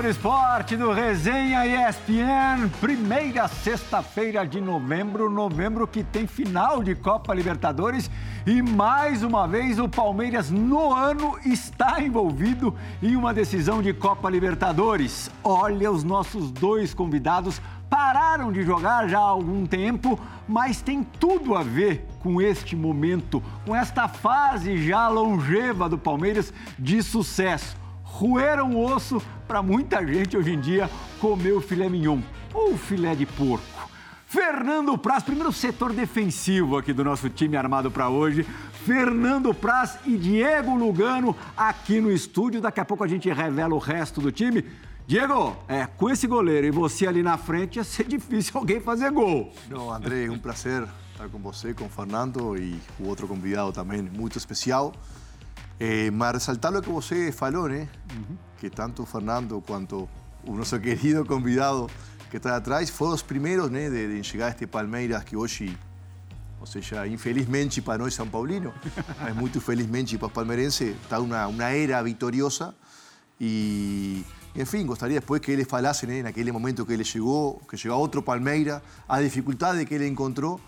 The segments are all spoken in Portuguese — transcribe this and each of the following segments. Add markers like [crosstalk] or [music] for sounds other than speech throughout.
Do esporte do Resenha ESPN. Primeira sexta-feira de novembro, novembro que tem final de Copa Libertadores e mais uma vez o Palmeiras no ano está envolvido em uma decisão de Copa Libertadores. Olha, os nossos dois convidados pararam de jogar já há algum tempo, mas tem tudo a ver com este momento, com esta fase já longeva do Palmeiras de sucesso roeram o osso para muita gente hoje em dia comer o filé mignon ou filé de porco. Fernando Praz, primeiro setor defensivo aqui do nosso time armado para hoje. Fernando Praz e Diego Lugano aqui no estúdio. Daqui a pouco a gente revela o resto do time. Diego, é, com esse goleiro e você ali na frente, ia ser [laughs] difícil alguém fazer gol. Não, André, um prazer estar com você, com o Fernando e o outro convidado também muito especial. Eh, mas resaltar lo que você falou, né? Que tanto Fernando quanto o nosso querido convidado que está atrás foram os primeiros né, de, de chegar a este Palmeiras que hoje, ou seja, infelizmente para nós São Paulino, [laughs] mas muito felizmente para os palmeirenses, está uma, uma era vitoriosa e, enfim, gostaria depois que ele falasse né, naquele momento que ele chegou, que chegou a outro Palmeiras, a dificuldade que ele encontrou,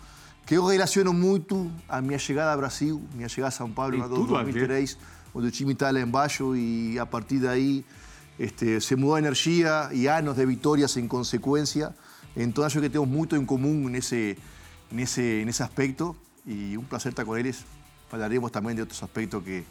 que eu relaciono muito a minha chegada ao Brasil, minha chegada a São Paulo em 2003, onde o time está lá embaixo e a partir daí este, se mudou a energia e anos de vitórias em consequência. Então acho que temos muito em comum nesse, nesse, nesse aspecto e um prazer estar com eles. Falaremos também de outros aspectos que,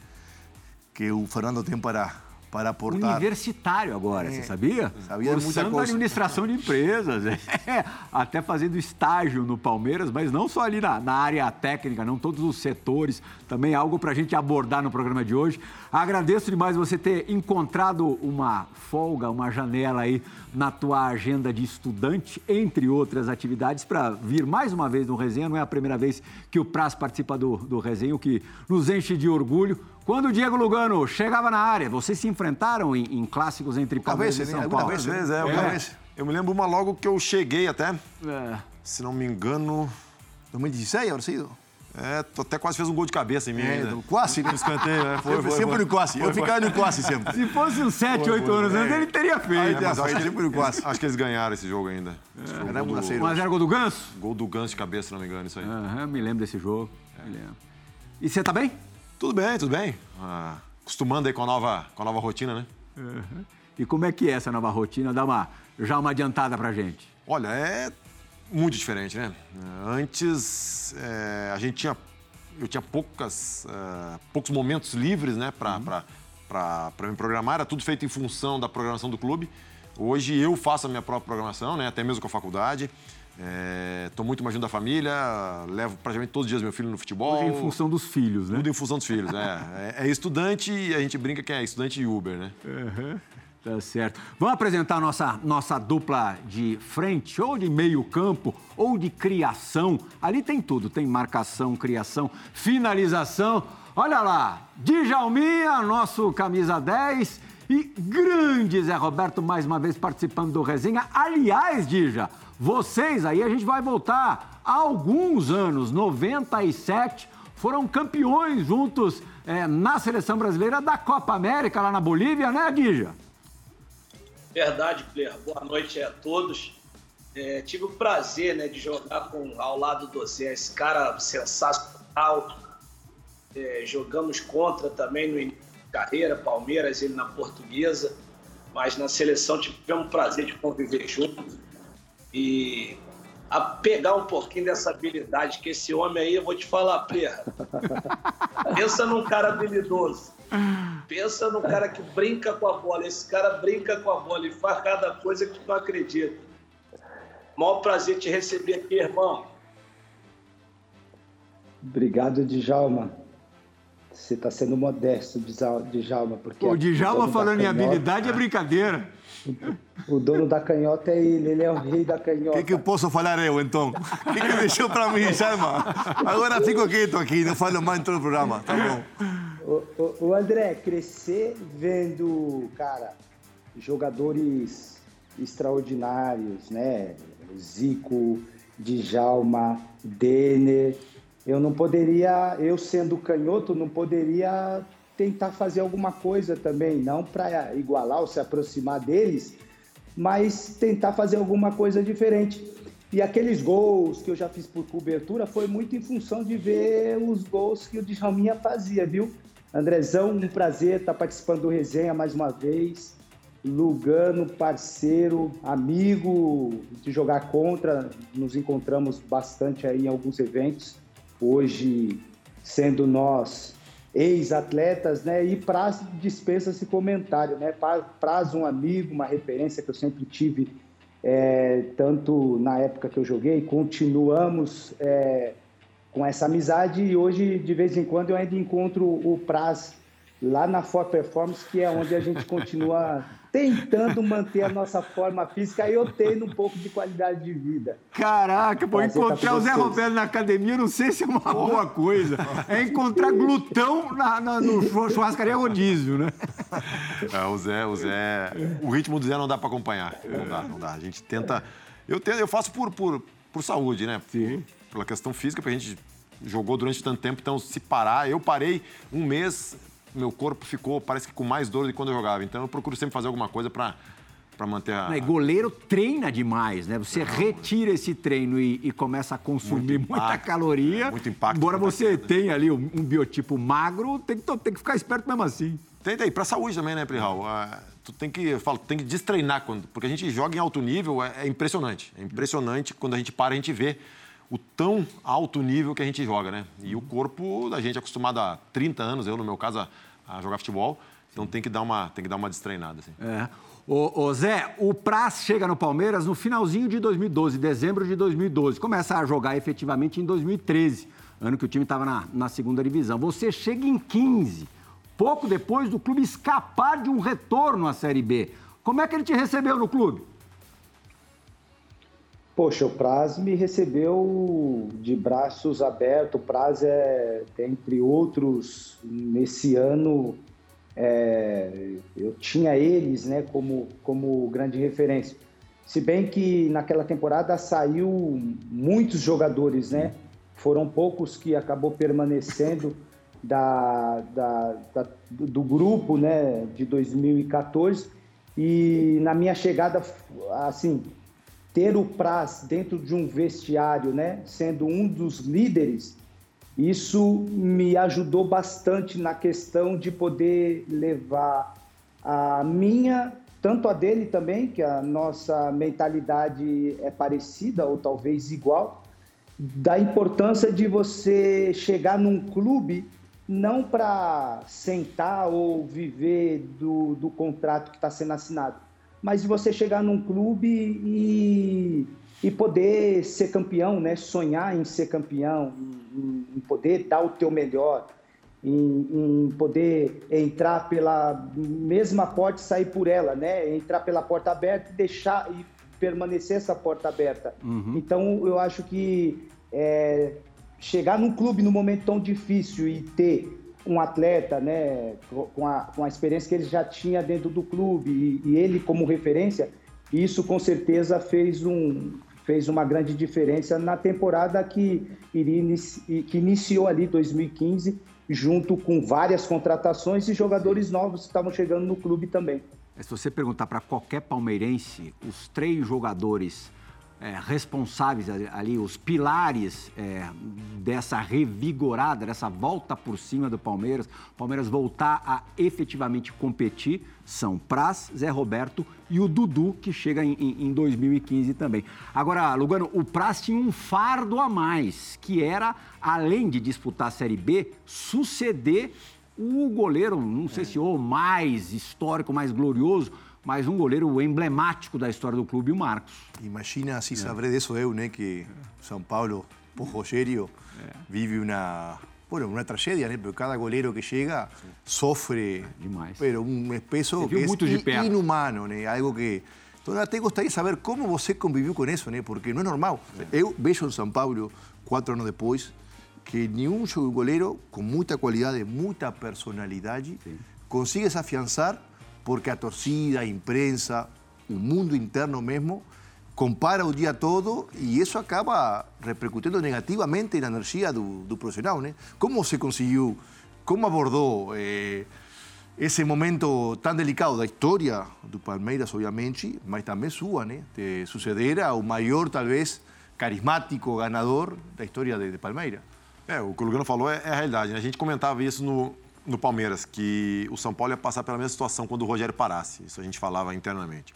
que o Fernando tem para, para aportar. Universitário agora, É, você sabia? sabia muita Cursando coisa. administração de empresas. [laughs] é. Até fazendo estágio no Palmeiras, mas não só ali na, na área técnica, não todos os setores. Também é algo para a gente abordar no programa de hoje. Agradeço demais você ter encontrado uma folga, uma janela aí na tua agenda de estudante, entre outras atividades, para vir mais uma vez no Resenha. Não é a primeira vez que o Praz participa do, do Resenha, o que nos enche de orgulho. Quando o Diego Lugano chegava na área, vocês se enfrentaram em, em clássicos entre Palmeiras e né? São Paulo? vez, vezes, é. É. Eu me lembro uma logo que eu cheguei até, É. se não me engano. 2016, habrá sido. É, tu até quase fez um gol de cabeça em mim. É, ainda. do- quase, né? No [laughs] escanteio, é. Foi, Sempre, foi, sempre foi. no quase. Eu ficava no quase sempre. Se fosse uns 7, 8 anos antes, ele teria feito. É, acho, que, sempre no quase. acho que eles ganharam esse jogo ainda. Esse foi o Era do. Mas era gol do Ganso? gol do Ganso de cabeça, se não me engano, isso aí. Aham, me lembro desse jogo. Me lembro. E você tá bem? Tudo bem, tudo bem. Ah, acostumando aí com a nova, com a nova rotina, né? E como é que é essa nova rotina? Dá uma, já uma adiantada pra gente. Olha, é muito diferente, né? Antes é, a gente tinha, eu tinha poucas, é, poucos momentos livres, né, para para me programar. Era tudo feito em função da programação do clube. Hoje eu faço a minha própria programação, né, até mesmo com a faculdade. Estou muito mais junto da família, levo praticamente todos os dias meu filho no futebol. É em função dos filhos, né? Tudo em função dos filhos, é. [laughs] É, é estudante e a gente brinca que é estudante de Uber, né? Tá certo. Vamos apresentar nossa, nossa dupla de frente, ou de meio campo, ou de criação. Ali tem tudo, tem marcação, criação, finalização. Olha lá, Djalminha, nosso camisa 10, e grande Zé Roberto mais uma vez participando do Resenha. Aliás, Dija, vocês aí, a gente vai voltar há alguns anos, 97, foram campeões juntos eh, na seleção brasileira da Copa América lá na Bolívia, né, Dija? Verdade, Player. Boa noite a todos. É, tive o prazer né, de jogar com, ao lado do Zé, esse cara sensacional. É, jogamos contra também no início da carreira, Palmeiras, ele na portuguesa. Mas na seleção tivemos o prazer de conviver juntos. E a pegar um pouquinho dessa habilidade que esse homem aí, eu vou te falar, Player. [laughs] Pensa num cara habilidoso. Pensa no cara que brinca com a bola. Esse cara brinca com a bola e faz cada coisa que tu não acredita. Maior prazer te receber aqui, irmão. Obrigado, Djalma. Você está sendo modesto, Djalma. Porque o Djalma falando em habilidade é brincadeira. O dono da canhota é ele, ele é o rei da canhota. O que, que posso falar eu, então? O que, que deixou para mim, Djalma? Agora fico quieto aqui, não falo mais em todo o programa, tá bom? O, o, o André, crescer vendo, cara, jogadores extraordinários, né? Zico, Djalma, Denner. Eu não poderia, eu sendo canhoto, não poderia tentar fazer alguma coisa também, não para igualar ou se aproximar deles, mas tentar fazer alguma coisa diferente. E aqueles gols que eu já fiz por cobertura foi muito em função de ver os gols que o Djalminha fazia, viu? Andrezão, um prazer estar participando do resenha mais uma vez. Lugano, parceiro, amigo de jogar contra, nos encontramos bastante aí em alguns eventos. Hoje, sendo nós ex-atletas, né? E Praz dispensa esse comentário, né? Praz um amigo, uma referência que eu sempre tive, é, tanto na época que eu joguei, continuamos é, com essa amizade e hoje, de vez em quando, eu ainda encontro o Praz lá na For Performance, que é onde a gente continua [laughs] tentando manter a nossa forma física e obtendo um pouco de qualidade de vida. Caraca, pô, encontrar tá o Zé Roberto na academia, não sei se é uma boa coisa. É encontrar glutão na, na, no [laughs] churrascaria rodízio, né? É, o Zé, o Zé. O ritmo do Zé não dá para acompanhar. Não dá, não dá. A gente tenta. Eu, tento, eu faço por, por, por saúde, né? Sim. Pela questão física, porque a gente jogou durante tanto tempo, então se parar. Eu parei um mês meu corpo ficou, parece que com mais dor do que quando eu jogava. Então eu procuro sempre fazer alguma coisa para para manter a. E goleiro treina demais, né? Você não, retira esse treino e, e começa a consumir muita caloria. Muito impacto. Embora você tenha ali um, um, biotipo magro, tem que, tem que ficar esperto mesmo assim. Tem, tem. Pra saúde também, né, Prihal? Ah, tu tem que, eu falo, tem que destreinar, quando, porque a gente joga em alto nível, é, é impressionante. É impressionante quando a gente para, a gente vê o tão alto nível que a gente joga, né? E o corpo da gente é acostumado há 30 anos, eu no meu caso, a, jogar futebol, então tem que dar uma, tem que dar uma destreinada. Assim. É. Ô, Zé, o Praz chega no Palmeiras no finalzinho de 2012, dezembro de 2012. Começa a jogar efetivamente em 2013, ano que o time estava na, na segunda divisão. Você chega em 15, pouco depois do clube escapar de um retorno à Série B. Como é que ele te recebeu no clube? Poxa, o Praz me recebeu de braços abertos. O Praz é, entre outros, nesse ano, é, eu tinha eles né, como, como grande referência. Se bem que naquela temporada saiu muitos jogadores, né? Foram poucos que acabou permanecendo da, da, da do grupo né, de 2014. E na minha chegada, assim, ter o Praz dentro de um vestiário, né, sendo um dos líderes, isso me ajudou bastante na questão de poder levar a minha, tanto a dele também, que a nossa mentalidade é parecida ou talvez igual, da importância de você chegar num clube não para sentar ou viver do, do contrato que está sendo assinado, mas você chegar num clube e, e poder ser campeão, né? sonhar em ser campeão, em, em poder dar o teu melhor, em, em, poder entrar pela mesma porta e sair por ela, né? entrar pela porta aberta e deixar e permanecer essa porta aberta. Uhum. Então, eu acho que é, chegar num clube num momento tão difícil e ter um atleta, né, com a, com a experiência que ele já tinha dentro do clube e, e ele como referência, isso com certeza fez, um, fez uma grande diferença na temporada que, iria, que iniciou ali 2015, junto com várias contratações e jogadores novos que estavam chegando no clube também. Se você perguntar para qualquer palmeirense, os três jogadores é, responsáveis ali, os pilares é, dessa revigorada, dessa volta por cima do Palmeiras, Palmeiras voltar a efetivamente competir, são Praz, Zé Roberto e o Dudu, que chega em, em 2015 também. Agora, Lugano, o Praz tinha um fardo a mais, que era, além de disputar a Série B, suceder o goleiro, não sei se o mais histórico, mais glorioso, mas um goleiro emblemático da história do clube, o Marcos. Imagina se saber disso eu, né, que São Paulo, por Rogério, vive uma bueno, uma tragédia, né? Porque cada goleiro que chega sofre demais. Pero um peso que é inumano, né? Algo que então até gostaria de saber como você conviveu com isso, né? Porque não é normal. Eu vejo em São Paulo quatro anos depois que nenhum goleiro com muita qualidade, muita personalidade Sim. consiga se afiançar porque a torcida, a imprensa, o mundo interno mesmo compara o dia todo e isso acaba repercutindo negativamente na energia do, do profissional, né? Como você conseguiu, como abordou eh, esse momento tão delicado da história do Palmeiras, obviamente, mas também sua, né? De suceder ao maior, talvez, carismático ganador da história de, de Palmeiras. É, o que o Lugano falou é, é a realidade. Né? A gente comentava isso no, no Palmeiras, que o São Paulo ia passar pela mesma situação quando o Rogério parasse. Isso a gente falava internamente.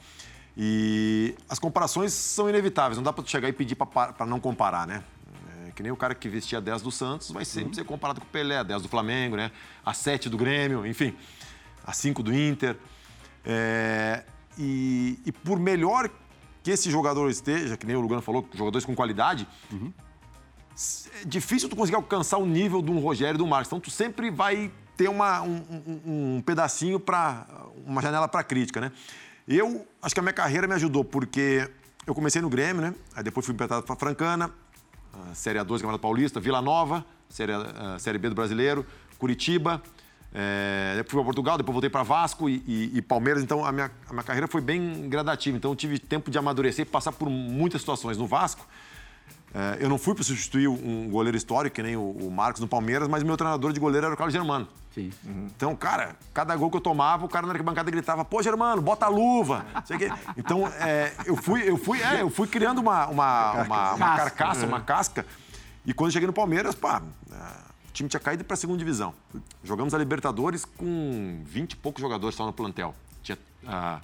E as comparações são inevitáveis, não dá para chegar e pedir para não comparar, né? É, que nem o cara que vestia 10 do Santos vai sempre uhum. ser comparado com o Pelé, 10 do Flamengo, né? A 7 do Grêmio, enfim, a 5 do Inter. É, e, e, por melhor que esse jogador esteja, que nem o Lugano falou, jogadores com qualidade, uhum. é difícil tu conseguir alcançar o nível de um Rogério e do Marcos. Então tu sempre vai ter uma, um, um, um pedacinho para uma janela para crítica, né? Eu acho que a minha carreira me ajudou, porque eu comecei no Grêmio, né? Aí depois fui emprestado para Francana, Série A2 Campeonato Paulista, Vila Nova, Série, a, série B do Brasileiro, Curitiba, é, fui para Portugal, depois voltei para Vasco e, e, e, Palmeiras. Então a minha, a minha carreira foi bem gradativa. Então eu tive tempo de amadurecer e passar por muitas situações. No Vasco, eu não fui para substituir um goleiro histórico, que nem o, Marcos no Palmeiras, mas meu treinador de goleiro era o Carlos Germano. Sim. Uhum. Então, cara, cada gol que eu tomava, o cara na arquibancada gritava, pô, Germano, bota a luva. então, é, eu, fui, eu, fui, é, eu fui criando uma, uma, uma, uma carcaça, uma casca. E quando cheguei no Palmeiras, pá, é, o time tinha caído para a segunda divisão. Jogamos a Libertadores com 20 e poucos jogadores só no plantel. Tinha a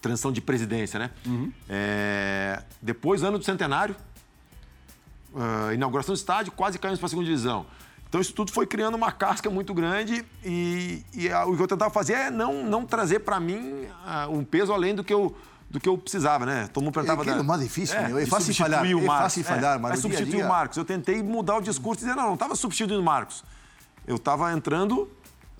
transição de presidência, né? Uhum. É, depois, ano do centenário, uh, inauguração do estádio, quase caímos para a segunda divisão. Então isso tudo foi criando uma casca muito grande e, e a, o que eu tentava fazer é não, não trazer para mim uh, um peso além do que eu do que eu precisava, né? Todo mundo perguntava... É, é mais difícil, é, né? É fácil falhar, o Marcos. é fácil falhar, é, mas é substituir dia o Marcos. Eu tentei mudar o discurso e dizer, não, não estava substituindo o Marcos. Eu estava entrando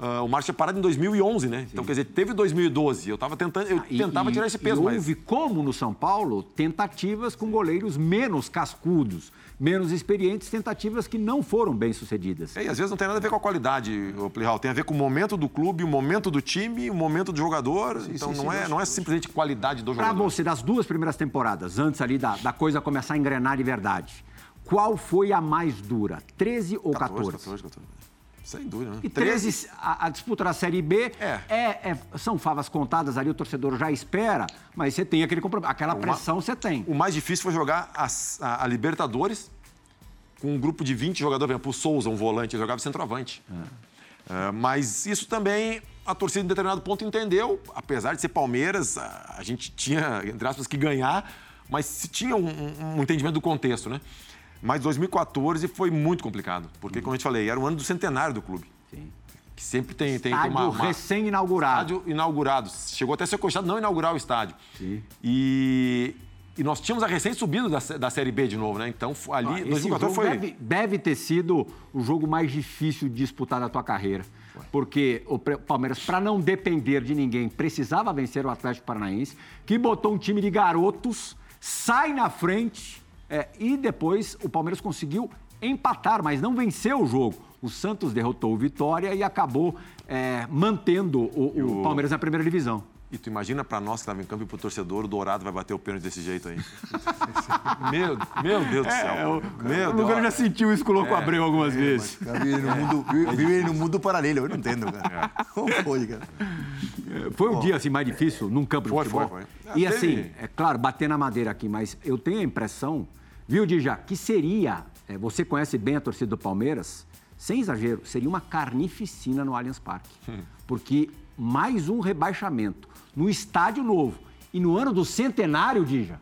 Uh, o Márcio tinha parado em 2011, né? Sim. Então, quer dizer, teve 2012. Eu estava tentando, eu ah, tentava tirar esse peso. E houve, mas... como no São Paulo, tentativas com goleiros menos cascudos, menos experientes, tentativas que não foram bem sucedidas. É, e às vezes não tem nada a ver com a qualidade, o Plihal. Tem a ver com o momento do clube, o momento do time, o momento do jogador. Sim, então sim, não, é, não é simplesmente qualidade do jogador. Para você, das duas primeiras temporadas, antes ali da, da coisa começar a engrenar de verdade, qual foi a mais dura? 13 ou 14? 14, 14, 14. Sem dúvida, né? E 13, a, a, disputa da Série B é. É, é. são favas contadas ali, o torcedor já espera, mas você tem aquele compromisso, aquela pressão você tem. O mais difícil foi jogar a, a, a, Libertadores com um grupo de 20 jogadores, por exemplo, o Souza, um volante, jogava centroavante. É. é. mas isso também a torcida em determinado ponto entendeu, apesar de ser Palmeiras, a, gente tinha, entre aspas, que ganhar, mas se tinha um, um, um entendimento do contexto, né? Mas 2014 foi muito complicado, porque, como eu te falei, era o ano do centenário do clube. Sim. Que sempre tem, tem, tem uma, uma... recém-inaugurado. Estádio inaugurado. Chegou até a ser cogitado não inaugurar o estádio. Sim. E, e nós tínhamos a recém-subido da, da Série B de novo, né? Então, ali, ah, 2014 foi... Deve, deve ter sido o jogo mais difícil de disputar da tua carreira. Foi. Porque o Palmeiras, para não depender de ninguém, precisava vencer o Atlético Paranaense, que botou um time de garotos, sai na frente é, e depois o Palmeiras conseguiu empatar, mas não venceu o jogo. O Santos derrotou o Vitória e acabou é, mantendo o, o Palmeiras na primeira divisão. E tu imagina para nós que estava em campo e pro torcedor, o Dourado vai bater o pênalti desse jeito aí. [laughs] meu, meu Deus do céu. É, o, meu o Deus. já sentiu isso com o Louco é, Abreu algumas é, vezes. vive no, mundo, vive no mundo paralelo, eu não entendo, cara. É. Como foi, cara? É, foi um dia assim mais difícil num campo de foi, futebol. Foi, foi. E assim, é claro, bater na madeira aqui, mas eu tenho a impressão Viu, Dija, que seria, é, você conhece bem a torcida do Palmeiras, sem exagero, seria uma carnificina no Allianz Parque. Hum. Porque mais um rebaixamento no estádio novo e no ano do centenário, Dija.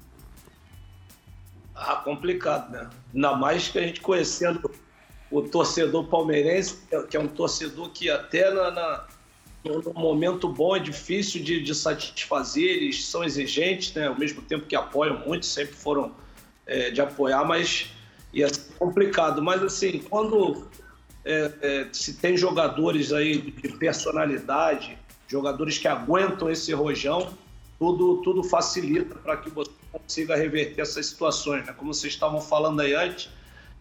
Ah, complicado, né? Ainda mais que a gente conhecendo o torcedor palmeirense, que é um torcedor que até na, na num momento bom é difícil de, de, satisfazer, eles são exigentes, né? ao mesmo tempo que apoiam muito, sempre foram é, de apoiar, mas ia ser complicado. Mas assim, quando é, é, se tem jogadores aí de personalidade, jogadores que aguentam esse rojão, tudo, tudo facilita para que você consiga reverter essas situações. Né? Como vocês estavam falando aí antes,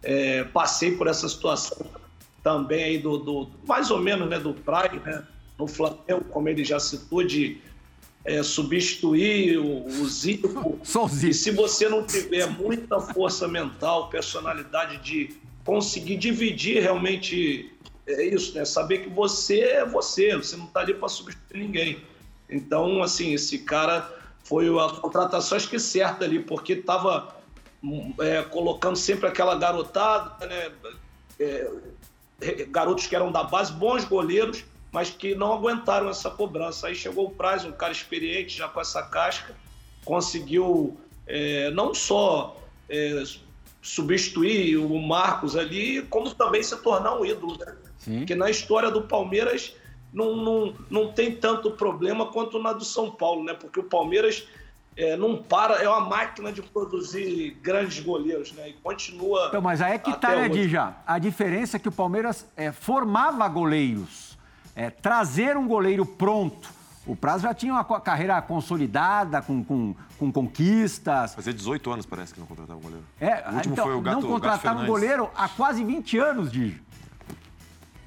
é, passei por essa situação também aí do, do, mais ou menos né, do Praia, né, no Flamengo, como ele já citou, de é, substituir o, o Zico. Só o Zico. E se você não tiver muita força mental, personalidade de conseguir dividir realmente é isso, né? Saber que você é você, você não está ali para substituir ninguém. Então, assim, esse cara foi a contratação acho que certa ali, porque estava é, colocando sempre aquela garotada, né? É, garotos que eram da base, bons goleiros, mas que não aguentaram essa cobrança. Aí chegou o Praz, um cara experiente, já com essa casca, conseguiu é, não só é, substituir o Marcos ali, como também se tornar um ídolo. Né? Sim. Porque na história do Palmeiras não, não, não tem tanto problema quanto na do São Paulo, né? Porque o Palmeiras é, não para, é uma máquina de produzir grandes goleiros, né? E continua. Então, mas aí é que tá, né, Dija? A diferença é que o Palmeiras é, formava goleiros. É, trazer um goleiro pronto. O Prazo já tinha uma carreira consolidada, com, com, com conquistas. Fazia 18 anos, parece, que não contratava um goleiro. É, o último então, foi o Gato Não contratava um goleiro há quase 20 anos, Dija.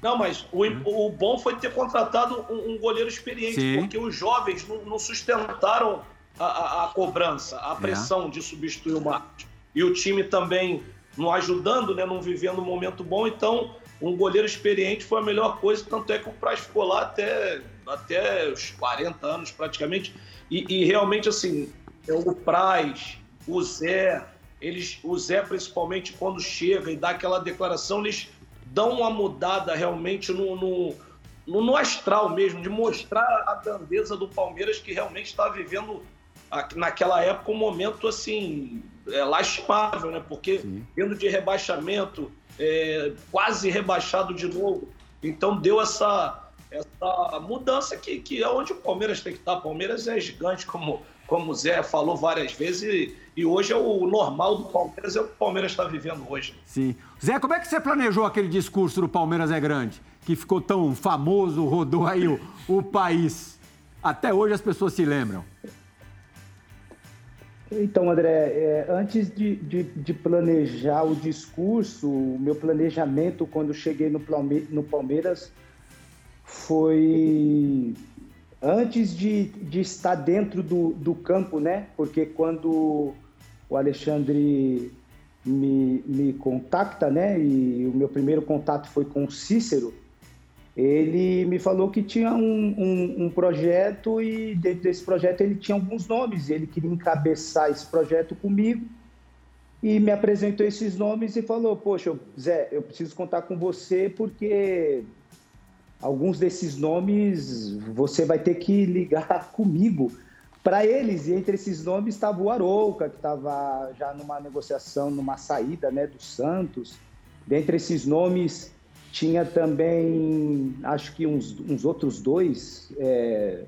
Não, mas o, o bom foi ter contratado um, um goleiro experiente, Sim. porque os jovens não, não sustentaram a, a, a, cobrança, a é. pressão é. de substituir o Marcos. E o time também não ajudando, né, não vivendo um momento bom, então um goleiro experiente foi a melhor coisa, tanto é que o Praz ficou lá até, até os 40 anos praticamente. E, e realmente, assim, é o Praz, o Zé, eles, o Zé principalmente quando chega e dá aquela declaração, eles dão uma mudada realmente no, no, no, no astral mesmo, de mostrar a grandeza do Palmeiras que realmente está vivendo naquela época um momento assim é, lastimável, né? Porque Sim. vindo de rebaixamento, é, quase rebaixado de novo, então deu essa essa mudança que, que é onde o Palmeiras tem que estar. O Palmeiras é gigante, como como o Zé falou várias vezes, e, e hoje é o normal do Palmeiras, é o que o Palmeiras está vivendo hoje. Sim. Zé, como é que você planejou aquele discurso do Palmeiras é grande, que ficou tão famoso, rodou aí o, o país? Até hoje as pessoas se lembram. Então, André, é, antes de, de, de, planejar o discurso, o meu planejamento quando cheguei no, no Palmeiras foi antes de, de estar dentro do, do campo, né? Porque quando o Alexandre me, me contacta, né? E o meu primeiro contato foi com o Cícero. Ele me falou que tinha um, um, um, projeto e dentro desse projeto ele tinha alguns nomes. Ele queria encabeçar esse projeto comigo e me apresentou esses nomes e falou: Poxa, Zé, eu preciso contar com você porque alguns desses nomes você vai ter que ligar [laughs] comigo para eles. E entre esses nomes estava o Arouca, que estava já numa negociação, numa saída né, do Santos. Dentre esses nomes tinha também, acho que uns, uns outros dois é,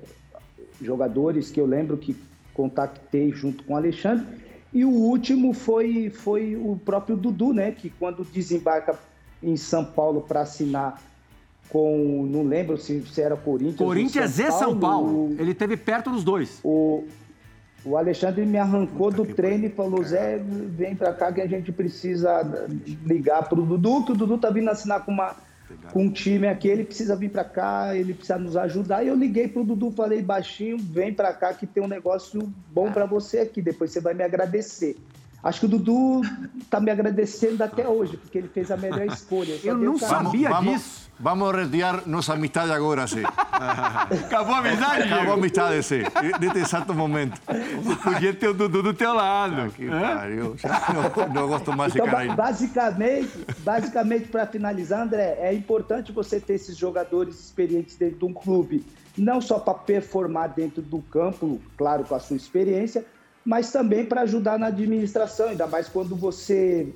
jogadores que eu lembro que contactei junto com o Alexandre. E o último foi, foi o próprio Dudu, né? Que quando desembarca em São Paulo para assinar com. Não lembro se, se era Corinthians. Corinthians São e Paulo, São Paulo. Ele teve perto dos dois. O, o Alexandre me arrancou Puta do treino e falou: Zé, vem pra cá que a gente precisa ligar pro Dudu, que o Dudu tá vindo assinar com, uma, com um time aqui, ele precisa vir pra cá, ele precisa nos ajudar. E eu liguei pro Dudu, falei baixinho: vem pra cá que tem um negócio bom para você aqui, depois você vai me agradecer. Acho que o Dudu tá me agradecendo até hoje, porque ele fez a melhor escolha. [laughs] Eu não sabia vamos, disso. Vamos, vamos retirar nossa amizade agora, sim. [laughs] Acabou a amizade, Acabou a amizade, sim. Neste exato momento. Podia ter o Dudu do teu lado. Ah, que pariu. Não, não gosto mais então, de cara aí. Basicamente, basicamente para finalizar, André, é importante você ter esses jogadores experientes dentro de um clube. Não só para performar dentro do campo, claro, com a sua experiência, mas também para ajudar na administração, ainda mais quando você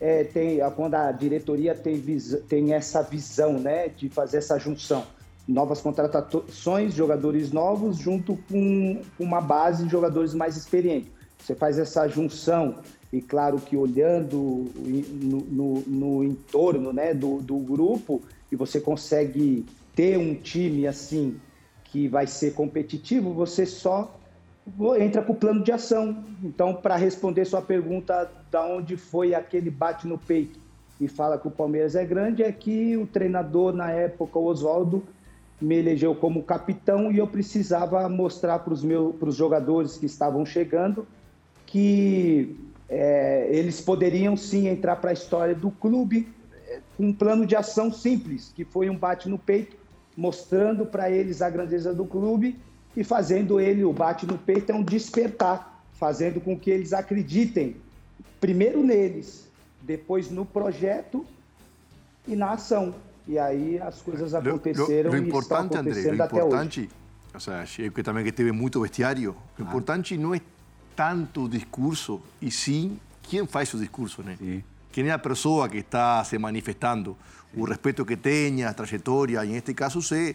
é, tem, quando a diretoria tem, tem essa visão né, de fazer essa junção. Novas contratações, jogadores novos, junto com uma base de jogadores mais experientes. Você faz essa junção, e claro que olhando no, no, no entorno né, do, do grupo, e você consegue ter um time assim que vai ser competitivo, você só entra com o plano de ação. Então, para responder sua pergunta, da onde foi aquele bate no peito e fala que o Palmeiras é grande, é que o treinador na época, o Oswaldo, me elegeu como capitão e eu precisava mostrar para os jogadores que estavam chegando que é, eles poderiam sim entrar para a história do clube é, com um plano de ação simples, que foi um bate no peito, mostrando para eles a grandeza do clube e fazendo ele, o bate no peito é um despertar, fazendo com que eles acreditem primeiro neles, depois no projeto e na ação. E aí as coisas aconteceram lo, lo, lo importante, André, lo importante, o sea, eu que também que teve muito vestiário, o ah. importante não é tanto o discurso, e sim quem faz o discurso, né? Sim. Quem é a pessoa que está se manifestando, o respeito que tenha, a trajetória, e neste caso você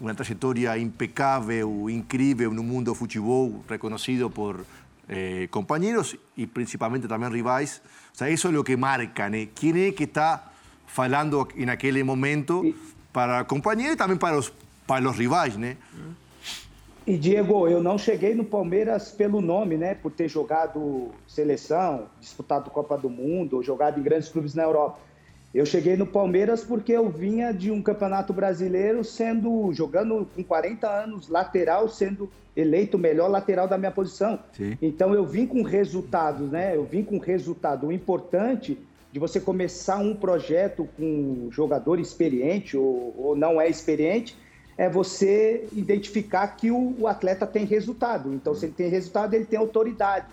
una trayectoria impecable, increíble en un mundo fútbol reconocido por eh, compañeros y principalmente también rivales. O sea, eso es lo que marca, ¿no? ¿Quién es que está falando en aquel momento para compañeros y también para los, para los rivais, né? E Diego, eu não cheguei no Palmeiras pelo nome, né? Por ter jogado seleção, disputado Copa do Mundo, jogado em grandes clubes na Europa. Eu cheguei no Palmeiras porque eu vinha de um campeonato brasileiro sendo jogando com 40 anos, lateral, sendo eleito o melhor lateral da minha posição. Sim. Então eu vim com resultados, né? Eu vim com resultado. O importante de você começar um projeto com um jogador experiente ou, ou, não é experiente é você identificar que o, o, atleta tem resultado. Então, se ele tem resultado, ele tem autoridade.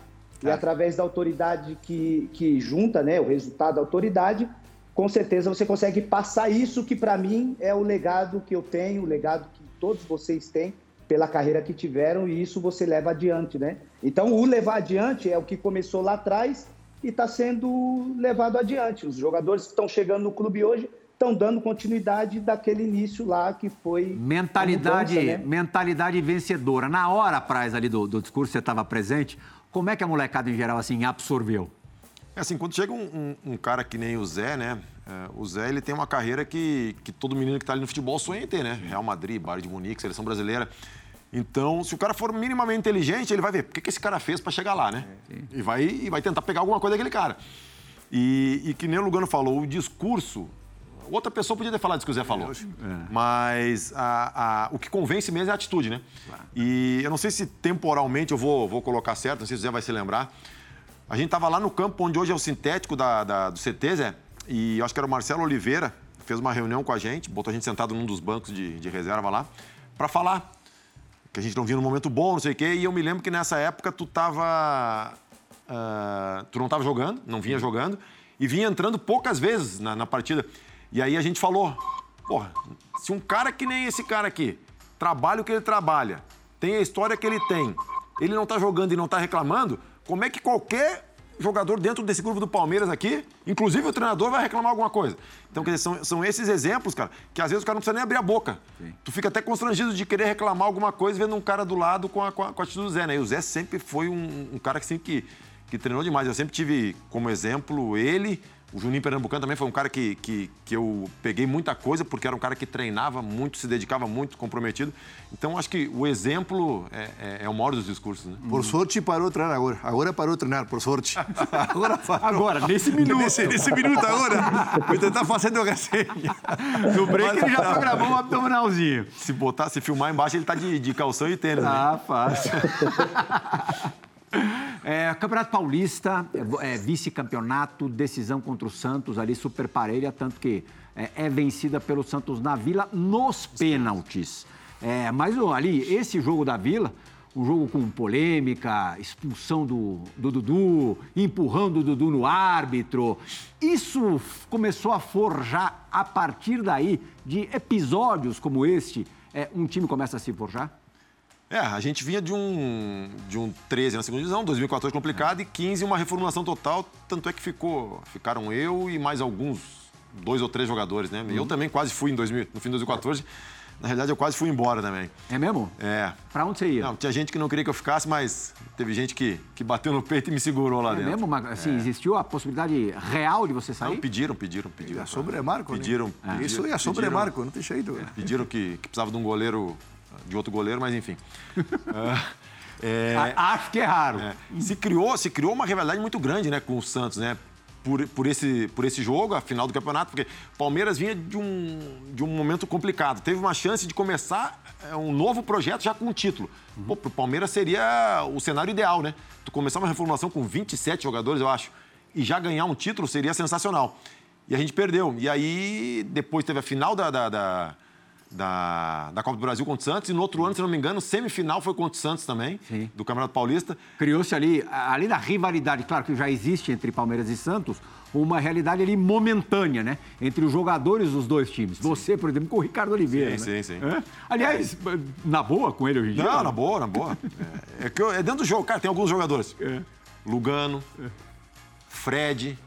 E é. através da autoridade que, que junta, né, o resultado da autoridade, com certeza você consegue passar isso que para mim é o legado que eu tenho, o legado que todos vocês têm pela carreira que tiveram e isso você leva adiante, né? Então o levar adiante é o que começou lá atrás e está sendo levado adiante. Os jogadores que estão chegando no clube hoje estão dando continuidade daquele início lá que foi mentalidade, mudança, né? mentalidade vencedora. Na hora, Praz, ali do, do discurso, você estava presente. Como é que a molecada em geral assim absorveu? É assim, quando chega um, um, um, cara que nem o Zé, né? É, o Zé, ele tem uma carreira que, que todo menino que está ali no futebol sonha em ter, né? Real Madrid, Bayern de Munique, seleção brasileira. Então, se o cara for minimamente inteligente, ele vai ver o que, que esse cara fez para chegar lá, né? E vai, e vai tentar pegar alguma coisa daquele cara. E, e que nem o Lugano falou, o discurso Outra pessoa podia ter falado isso que o Zé falou. É. Mas a, a, o que convence mesmo é a atitude, né? E eu não sei se temporalmente eu vou, vou colocar certo, não sei se o Zé vai se lembrar. A gente estava lá no campo onde hoje é o sintético da, da, do CT, Zé, e acho que era o Marcelo Oliveira, fez uma reunião com a gente, botou a gente sentado num dos bancos de, de reserva lá, para falar que a gente não vinha num momento bom, não sei o quê, e eu me lembro que nessa época tu tava. Uh, tu não tava jogando, não vinha jogando, e vinha entrando poucas vezes na, na partida. E aí a gente falou: porra, se um cara que nem esse cara aqui, trabalha o que ele trabalha, tem a história que ele tem, ele não tá jogando e não tá reclamando, como é que qualquer jogador dentro desse grupo do Palmeiras aqui, inclusive o treinador, vai reclamar alguma coisa. Então, quer dizer, são, são esses exemplos, cara, que às vezes o cara não precisa nem abrir a boca. Sim. Tu fica até constrangido de querer reclamar alguma coisa vendo um cara do lado com a, com a, com a atitude do Zé, né? E o Zé sempre foi um, um cara que, sempre que, que treinou demais. Eu sempre tive como exemplo ele, o Juninho Pernambucano também foi um cara que, que, que eu peguei muita coisa, porque era um cara que treinava muito, se dedicava muito, comprometido. Então, acho que o exemplo é, é, é o maior dos discursos. Né? Por sorte, parou de treinar agora. Agora parou de treinar, por sorte. [laughs] Agora parou. Agora, nesse minuto. Nesse, nesse minuto agora. Vou tentar fazendo resenha. No break ele já programou um abdominalzinho. Se botar, se filmar embaixo, ele tá de, de calção e tênis. Né? Ah, né? fácil. [laughs] É, Campeonato Paulista, é, é, vice-campeonato, decisão contra o Santos, ali super parelha, tanto que é, é vencida pelo Santos na Vila nos pênaltis. É, mas ali, esse jogo da Vila, um jogo com polêmica, expulsão do, do Dudu, empurrando o Dudu no árbitro. Isso começou a forjar, a partir daí, de episódios como este, é, um time começa a se forjar? É, a gente vinha de um, de um 13 na segunda divisão, 2014 complicado, é. e 15 uma reformulação total, tanto é que ficou, ficaram eu e mais alguns, dois ou três jogadores, né? Uhum. Eu também quase fui em 2000, no fim de 2014. Na realidade, eu quase fui embora também. É mesmo? É. Pra onde você ia? Não, tinha gente que não queria que eu ficasse, mas teve gente que, que bateu no peito e me segurou lá é dentro. Mesmo? Assim, é. existiu a possibilidade real de você sair? Não, pediram, pediram, pediram. É sobre Marco, pediram, né? pediram, Isso é sobre Marco, não tem jeito. É, pediram que, que precisava de um goleiro, de outro goleiro, mas enfim. [laughs] é, Acho que é raro. É. Se, criou, se criou uma rivalidade muito grande né, com o Santos, né? por, por, esse, por esse jogo, a final do campeonato, porque Palmeiras vinha de um, de um momento complicado. Teve uma chance de começar é, um novo projeto já com um título. Uhum. Pô, pro Palmeiras seria o cenário ideal, né? Tu começar uma reformulação com 27 jogadores, eu acho, e já ganhar um título seria sensacional. E a gente perdeu. E aí, depois teve a final da, da, da da, da Copa do Brasil contra o Santos. E no outro ano, se não me engano, semifinal foi contra o Santos também, Sim. do Campeonato Paulista. Criou-se ali, além da rivalidade, claro que já existe entre Palmeiras e Santos, uma realidade ali momentânea, né? Entre os jogadores dos dois times. Sim. Você, por exemplo, com o Ricardo Oliveira. Sim, né? sim, sim. É? Aliás, na boa com ele hoje em dia? Não, na boa, na boa. é, é, que eu, é dentro do jogo, cara, tem alguns jogadores. É. Lugano, é. Fred,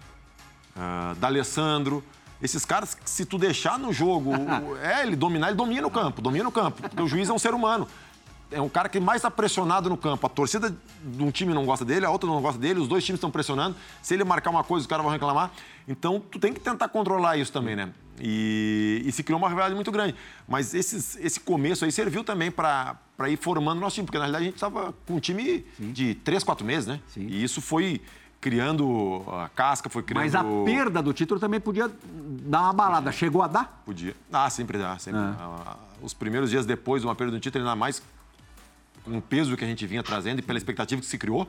uh, D'Alessandro. Esses caras, se tu deixar no jogo, é, ele dominar, ele domina o campo, domina o campo. Porque o juiz é um ser humano. É um cara que mais está pressionado no campo. A torcida de um time não gosta dele, a outra não gosta dele, os dois times estão pressionando. Se ele marcar uma coisa, os caras vão reclamar. Então, tu tem que tentar controlar isso também, né? E, e se criou uma rivalidade muito grande. Mas esses, esse começo aí serviu também para ir formando o nosso time, porque na realidade a gente estava com um time Sim. de três, quatro meses, né? Sim. E isso foi criando a casca, foi criando... Mas a perda do título também podia dar uma balada. Chegou a dar? Podia. Ah, sempre dá. Sempre. É. Os primeiros dias depois de uma perda do título, ainda mais com o peso que a gente vinha trazendo e pela expectativa que se criou,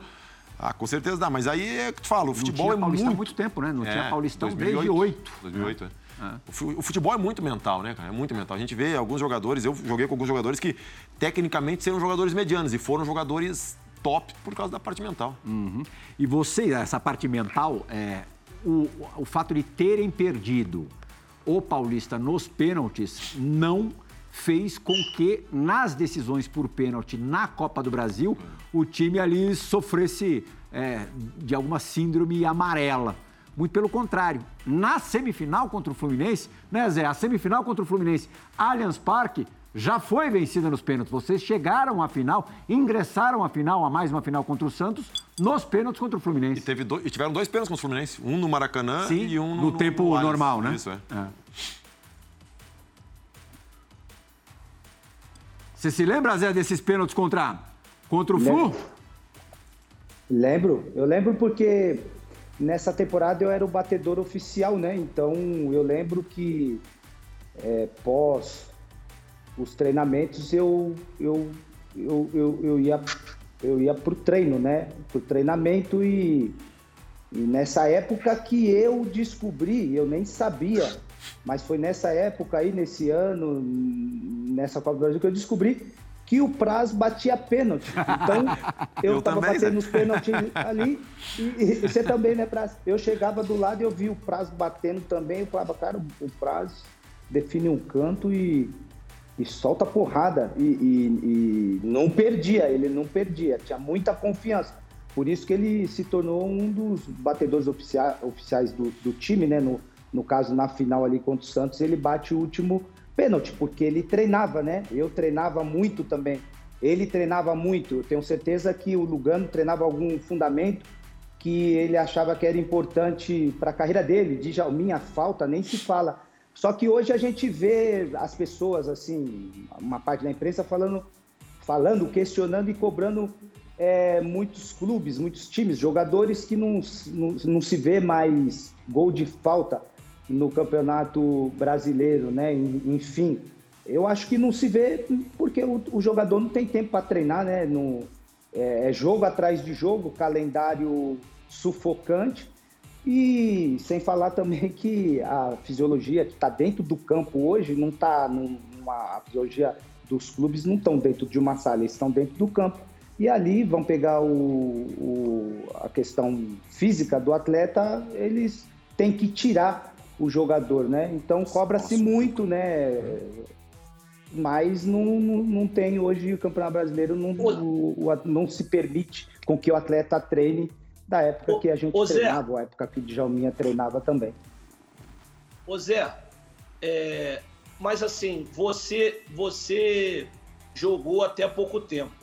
ah, com certeza dá. Mas aí é que tu falo, o futebol não tinha é Paulistão muito... muito tempo, né? Não é, tinha Paulistão 2008, desde 8. 2008, é. é. O futebol é muito mental, né, cara? É muito mental. A gente vê alguns jogadores, eu joguei com alguns jogadores que tecnicamente seriam jogadores medianos e foram jogadores top por causa da parte mental. Uhum. E você, essa parte mental, é, o, o fato de terem perdido o Paulista nos pênaltis não fez com que nas decisões por pênalti na Copa do Brasil o time ali sofresse é, de alguma síndrome amarela. Muito pelo contrário, na semifinal contra o Fluminense, né, Zé? A semifinal contra o Fluminense, Allianz Parque, já foi vencida nos pênaltis. Vocês chegaram à final, ingressaram à final, a mais uma final contra o Santos, nos pênaltis contra o Fluminense. E, teve dois, e tiveram dois pênaltis contra o Fluminense. Um no Maracanã Sim, e um no, no tempo no normal, né? Isso, é. é. Você se lembra, Zé, desses pênaltis contra, contra o Flu? Lembro. Eu lembro porque nessa temporada eu era o batedor oficial, né? Então eu lembro que é, pós os treinamentos eu, eu, eu, eu, eu ia eu ia para o treino, né? Para o treinamento e, e nessa época que eu descobri, eu nem sabia, mas foi nessa época aí, nesse ano, nessa Copa do Brasil, que eu descobri que o Praz batia pênalti. Então, [laughs] eu estava batendo os pênaltis ali, e, e, você também, né, Praz? Eu chegava do lado e eu vi o Praz batendo também, eu falava, cara, o Praz define um canto e e solta porrada. E, e, e, não perdia, ele não perdia, tinha muita confiança. Por isso que ele se tornou um dos batedores oficiais, oficiais do, do time, né? No, no caso, na final ali contra o Santos, ele bate o último pênalti, porque ele treinava, né? Eu treinava muito também. Ele treinava muito. Eu tenho certeza que o Lugano treinava algum fundamento que ele achava que era importante para a carreira dele. Djalminha, falta, nem se fala só que hoje a gente vê as pessoas, assim, uma parte da imprensa falando, falando questionando e cobrando é, muitos clubes, muitos times, jogadores que não, não, não se vê mais gol de falta no campeonato brasileiro, né? Enfim, eu acho que não se vê porque o, o jogador não tem tempo para treinar, né? No, é, é jogo atrás de jogo, calendário sufocante. E sem falar também que a fisiologia que está dentro do campo hoje não está numa a fisiologia dos clubes não estão dentro de uma sala, eles estão dentro do campo. E ali vão pegar o, o, a questão física do atleta, eles têm que tirar o jogador, né? Então cobra-se muito, né? mas não, não, não tem hoje o Campeonato Brasileiro não, não, não se permite com que o atleta treine da época que a gente Ô, treinava, Zé, a época que Djalminha treinava também. Ô Zé, é, mas assim, você, você jogou até pouco tempo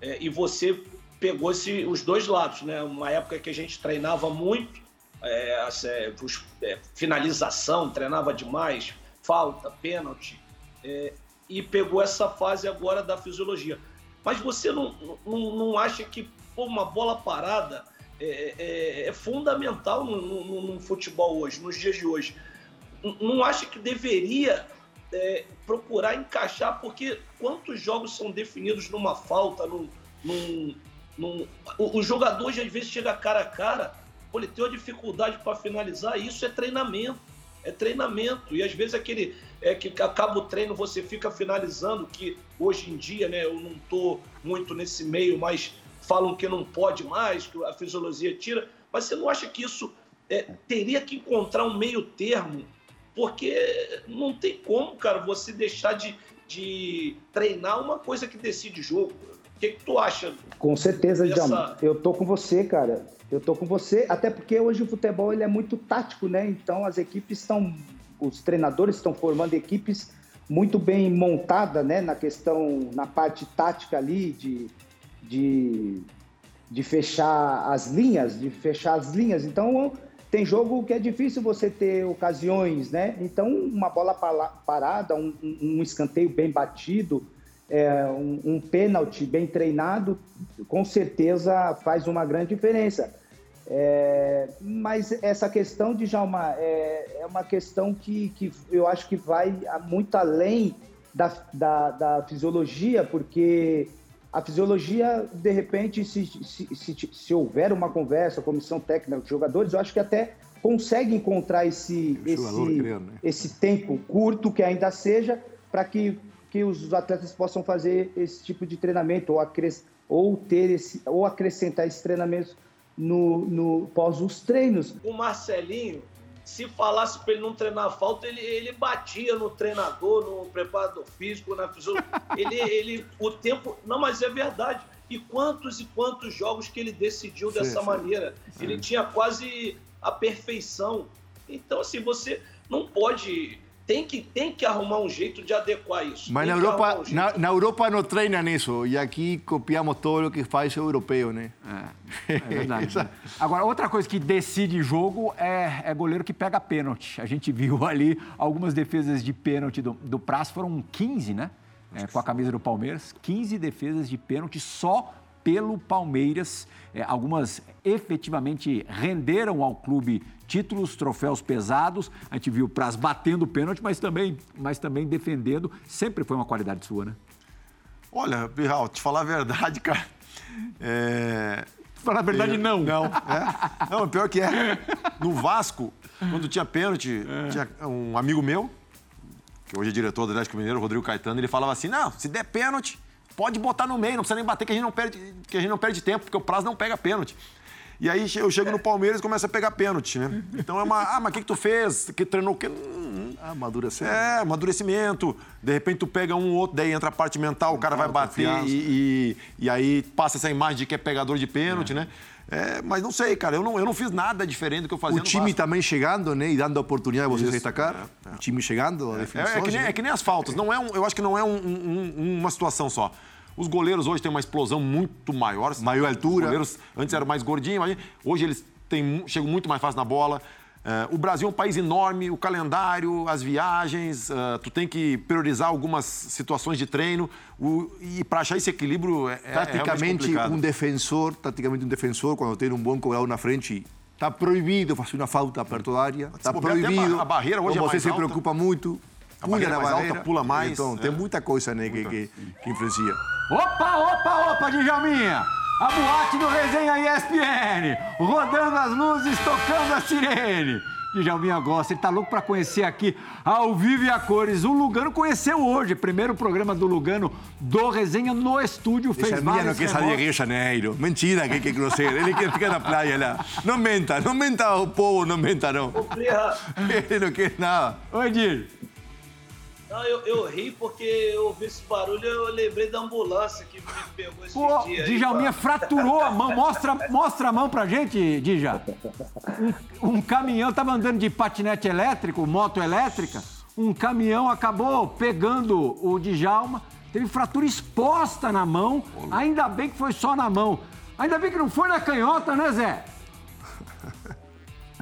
é, e você pegou esse, os dois lados, né? Uma época que a gente treinava muito, é, é, é finalização, treinava demais, falta, pênalti, é, e pegou essa fase agora da fisiologia. Mas você não, não, não acha que pô, uma bola parada é, é, é fundamental no, no, no, futebol hoje, nos dias de hoje? Não acha que deveria é, procurar encaixar, porque quantos jogos são definidos numa falta, num, num, num... O, o, jogador às vezes chega cara a cara, pô, ele tem uma dificuldade para finalizar, isso é treinamento é treinamento. E às vezes aquele é que acaba o treino, você fica finalizando, que hoje em dia, né, eu não estou muito nesse meio, mas falam que não pode mais, que a fisiologia tira. Mas você não acha que isso é, teria que encontrar um meio termo? Porque não tem como, cara, você deixar de, de treinar uma coisa que decide jogo. O que, que tu acha? Com certeza, dessa... Eu tô com você, cara. Eu tô com você, até porque hoje o futebol ele é muito tático, né? Então as equipes estão, os treinadores estão formando equipes muito bem montadas, né? Na questão, na parte tática ali de, de, de fechar as linhas, de fechar as linhas. Então tem jogo que é difícil você ter ocasiões, né? Então uma bola parada, um, um escanteio bem batido, é, um, um pênalti bem treinado, com certeza faz uma grande diferença. É, mas essa questão de Jalma é, é, uma questão que, que eu acho que vai muito além da, da, da fisiologia, porque a fisiologia, de repente, se, se, se, se, houver uma conversa, comissão técnica com jogadores, eu acho que até consegue encontrar esse, esse, né? esse tempo curto que ainda seja para que, que os atletas possam fazer esse tipo de treinamento ou, acres, ou ter esse, ou acrescentar esses treinamentos no, no pós os treinos. O Marcelinho, se falasse para ele não treinar falta, ele, ele batia no treinador, no preparador físico, na fisiologia. [laughs] ele, ele, o tempo. Não, mas é verdade. E quantos e quantos jogos que ele decidiu sim, dessa sim. maneira? Ele tinha quase a perfeição. Então, assim, você não pode tem que, tem que arrumar um jeito de adequar isso. Mas na Europa, um na, na, Europa não treina nisso. E aqui copiamos todo o que faz o europeu, né? É, [laughs] é verdade. Agora, outra coisa que decide jogo é, é goleiro que pega pênalti. A gente [laughs] viu ali algumas defesas de pênalti do, do Praz, foram 15, né? É, com a camisa do Palmeiras, 15 defesas de pênalti só pelo Palmeiras. É, algumas efetivamente renderam ao clube títulos, troféus pesados. A gente viu o Praz batendo o pênalti, mas também, mas também defendendo. Sempre foi uma qualidade sua, né? Olha, Birral, te falar a verdade, [laughs] cara. É... Falar a verdade, não. Não, é. [laughs] Não, pior que é. No Vasco, quando tinha pênalti, é. tinha um amigo meu, que hoje é diretor do Atlético Mineiro, Rodrigo Caetano, ele falava assim: não, se der pênalti, pode botar no meio, não precisa nem bater, que a gente não perde, que a gente não perde tempo, porque o prazo não pega pênalti. E aí eu chego no Palmeiras e começo a pegar pênalti, né? Então é uma. Ah, mas o que, que tu fez? Que treinou o quê? Ah, amadurecimento. É, amadurecimento. De repente tu pega um ou outro, daí entra a parte mental, o cara vai bater e, e, e, aí passa essa imagem de que é pegador de pênalti, é. né? É, mas não sei, cara, eu não, eu não fiz nada diferente do que eu fazia O time também chegando, né? E dando a oportunidade de você Isso, destacar. É, é. O time chegando, a definição. É, é, que nem, é que nem as faltas. Não é um, eu acho que não é um, um, uma situação só. Os goleiros hoje têm uma explosão muito maior. Maior altura. Os goleiros antes eram mais gordinhos, hoje eles têm, chegam muito mais fácil na bola. Uh, o Brasil é um país enorme, o calendário, as viagens, uh, tu tem que priorizar algumas situações de treino o, e para achar esse equilíbrio é, é taticamente é um defensor, taticamente um defensor quando tem um bom cobrador na frente está proibido fazer uma falta perto da área, está proibido. A barreira hoje é você se alta. preocupa muito a pula na barreira, alta, pula mais. Então, é. tem muita coisa né, que, que, que influencia. Opa, opa, opa, Djalminha! A boate do Resenha ESPN, rodando as luzes, tocando a sirene. Djalminha gosta, ele tá louco para conhecer aqui ao vivo e a cores. O Lugano conheceu hoje, primeiro programa do Lugano do Resenha no estúdio. Fez Essa minha não quer sair de Rio de Janeiro. Mentira, que, que grosseiro. Ele quer ficar na praia lá. Não menta, não menta ao povo, não menta não. [laughs] Ele não quer nada. Oi, Dir. Não, eu, eu ri porque eu ouvi esse barulho eu lembrei da ambulância que me pegou esse Pô, dia. aí, Djalminha pá. fraturou a mão. Mostra, mostra a mão pra gente, Dija. Um, um caminhão tava andando de patinete elétrico, moto elétrica. Um caminhão acabou pegando o Djalma. Teve fratura exposta na mão. Ainda bem que foi só na mão. Ainda bem que não foi na canhota, né, Zé?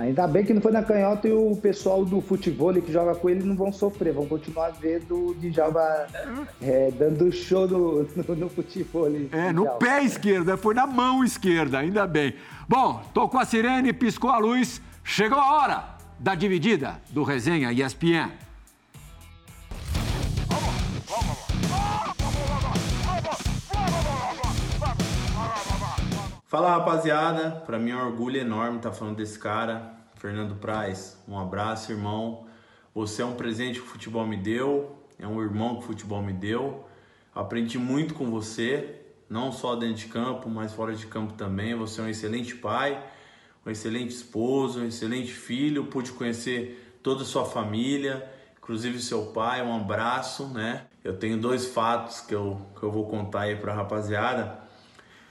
Ainda bem que não foi na canhota e o pessoal do futebol que joga com ele não vão sofrer, vão continuar vendo o Djalma é, dando show no, no, no futebol. É, no pé esquerdo, foi na mão esquerda, ainda bem. Bom, tocou a sirene, piscou a luz, chegou a hora da dividida do Resenha ESPN. Fala rapaziada, pra mim é um orgulho enorme estar falando desse cara, Fernando Praz. Um abraço, irmão. Você é um presente que o futebol me deu, é um irmão que o futebol me deu. Aprendi muito com você, não só dentro de campo, mas fora de campo também. Você é um excelente pai, um excelente esposo, um excelente filho. Pude conhecer toda a sua família, inclusive seu pai. Um abraço, né? Eu tenho dois fatos que eu, que eu vou contar aí pra rapaziada.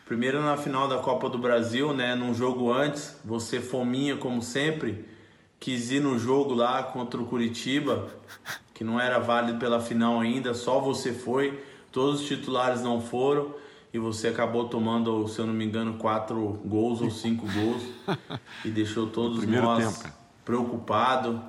Primeiro na final da Copa do Brasil, né? Num jogo antes, você fominha como sempre, quis ir no jogo lá contra o Curitiba, que não era válido pela final ainda, só você foi, todos os titulares não foram e você acabou tomando, se eu não me engano, quatro gols ou cinco gols [laughs] e deixou todos nós tempo, cara. preocupados.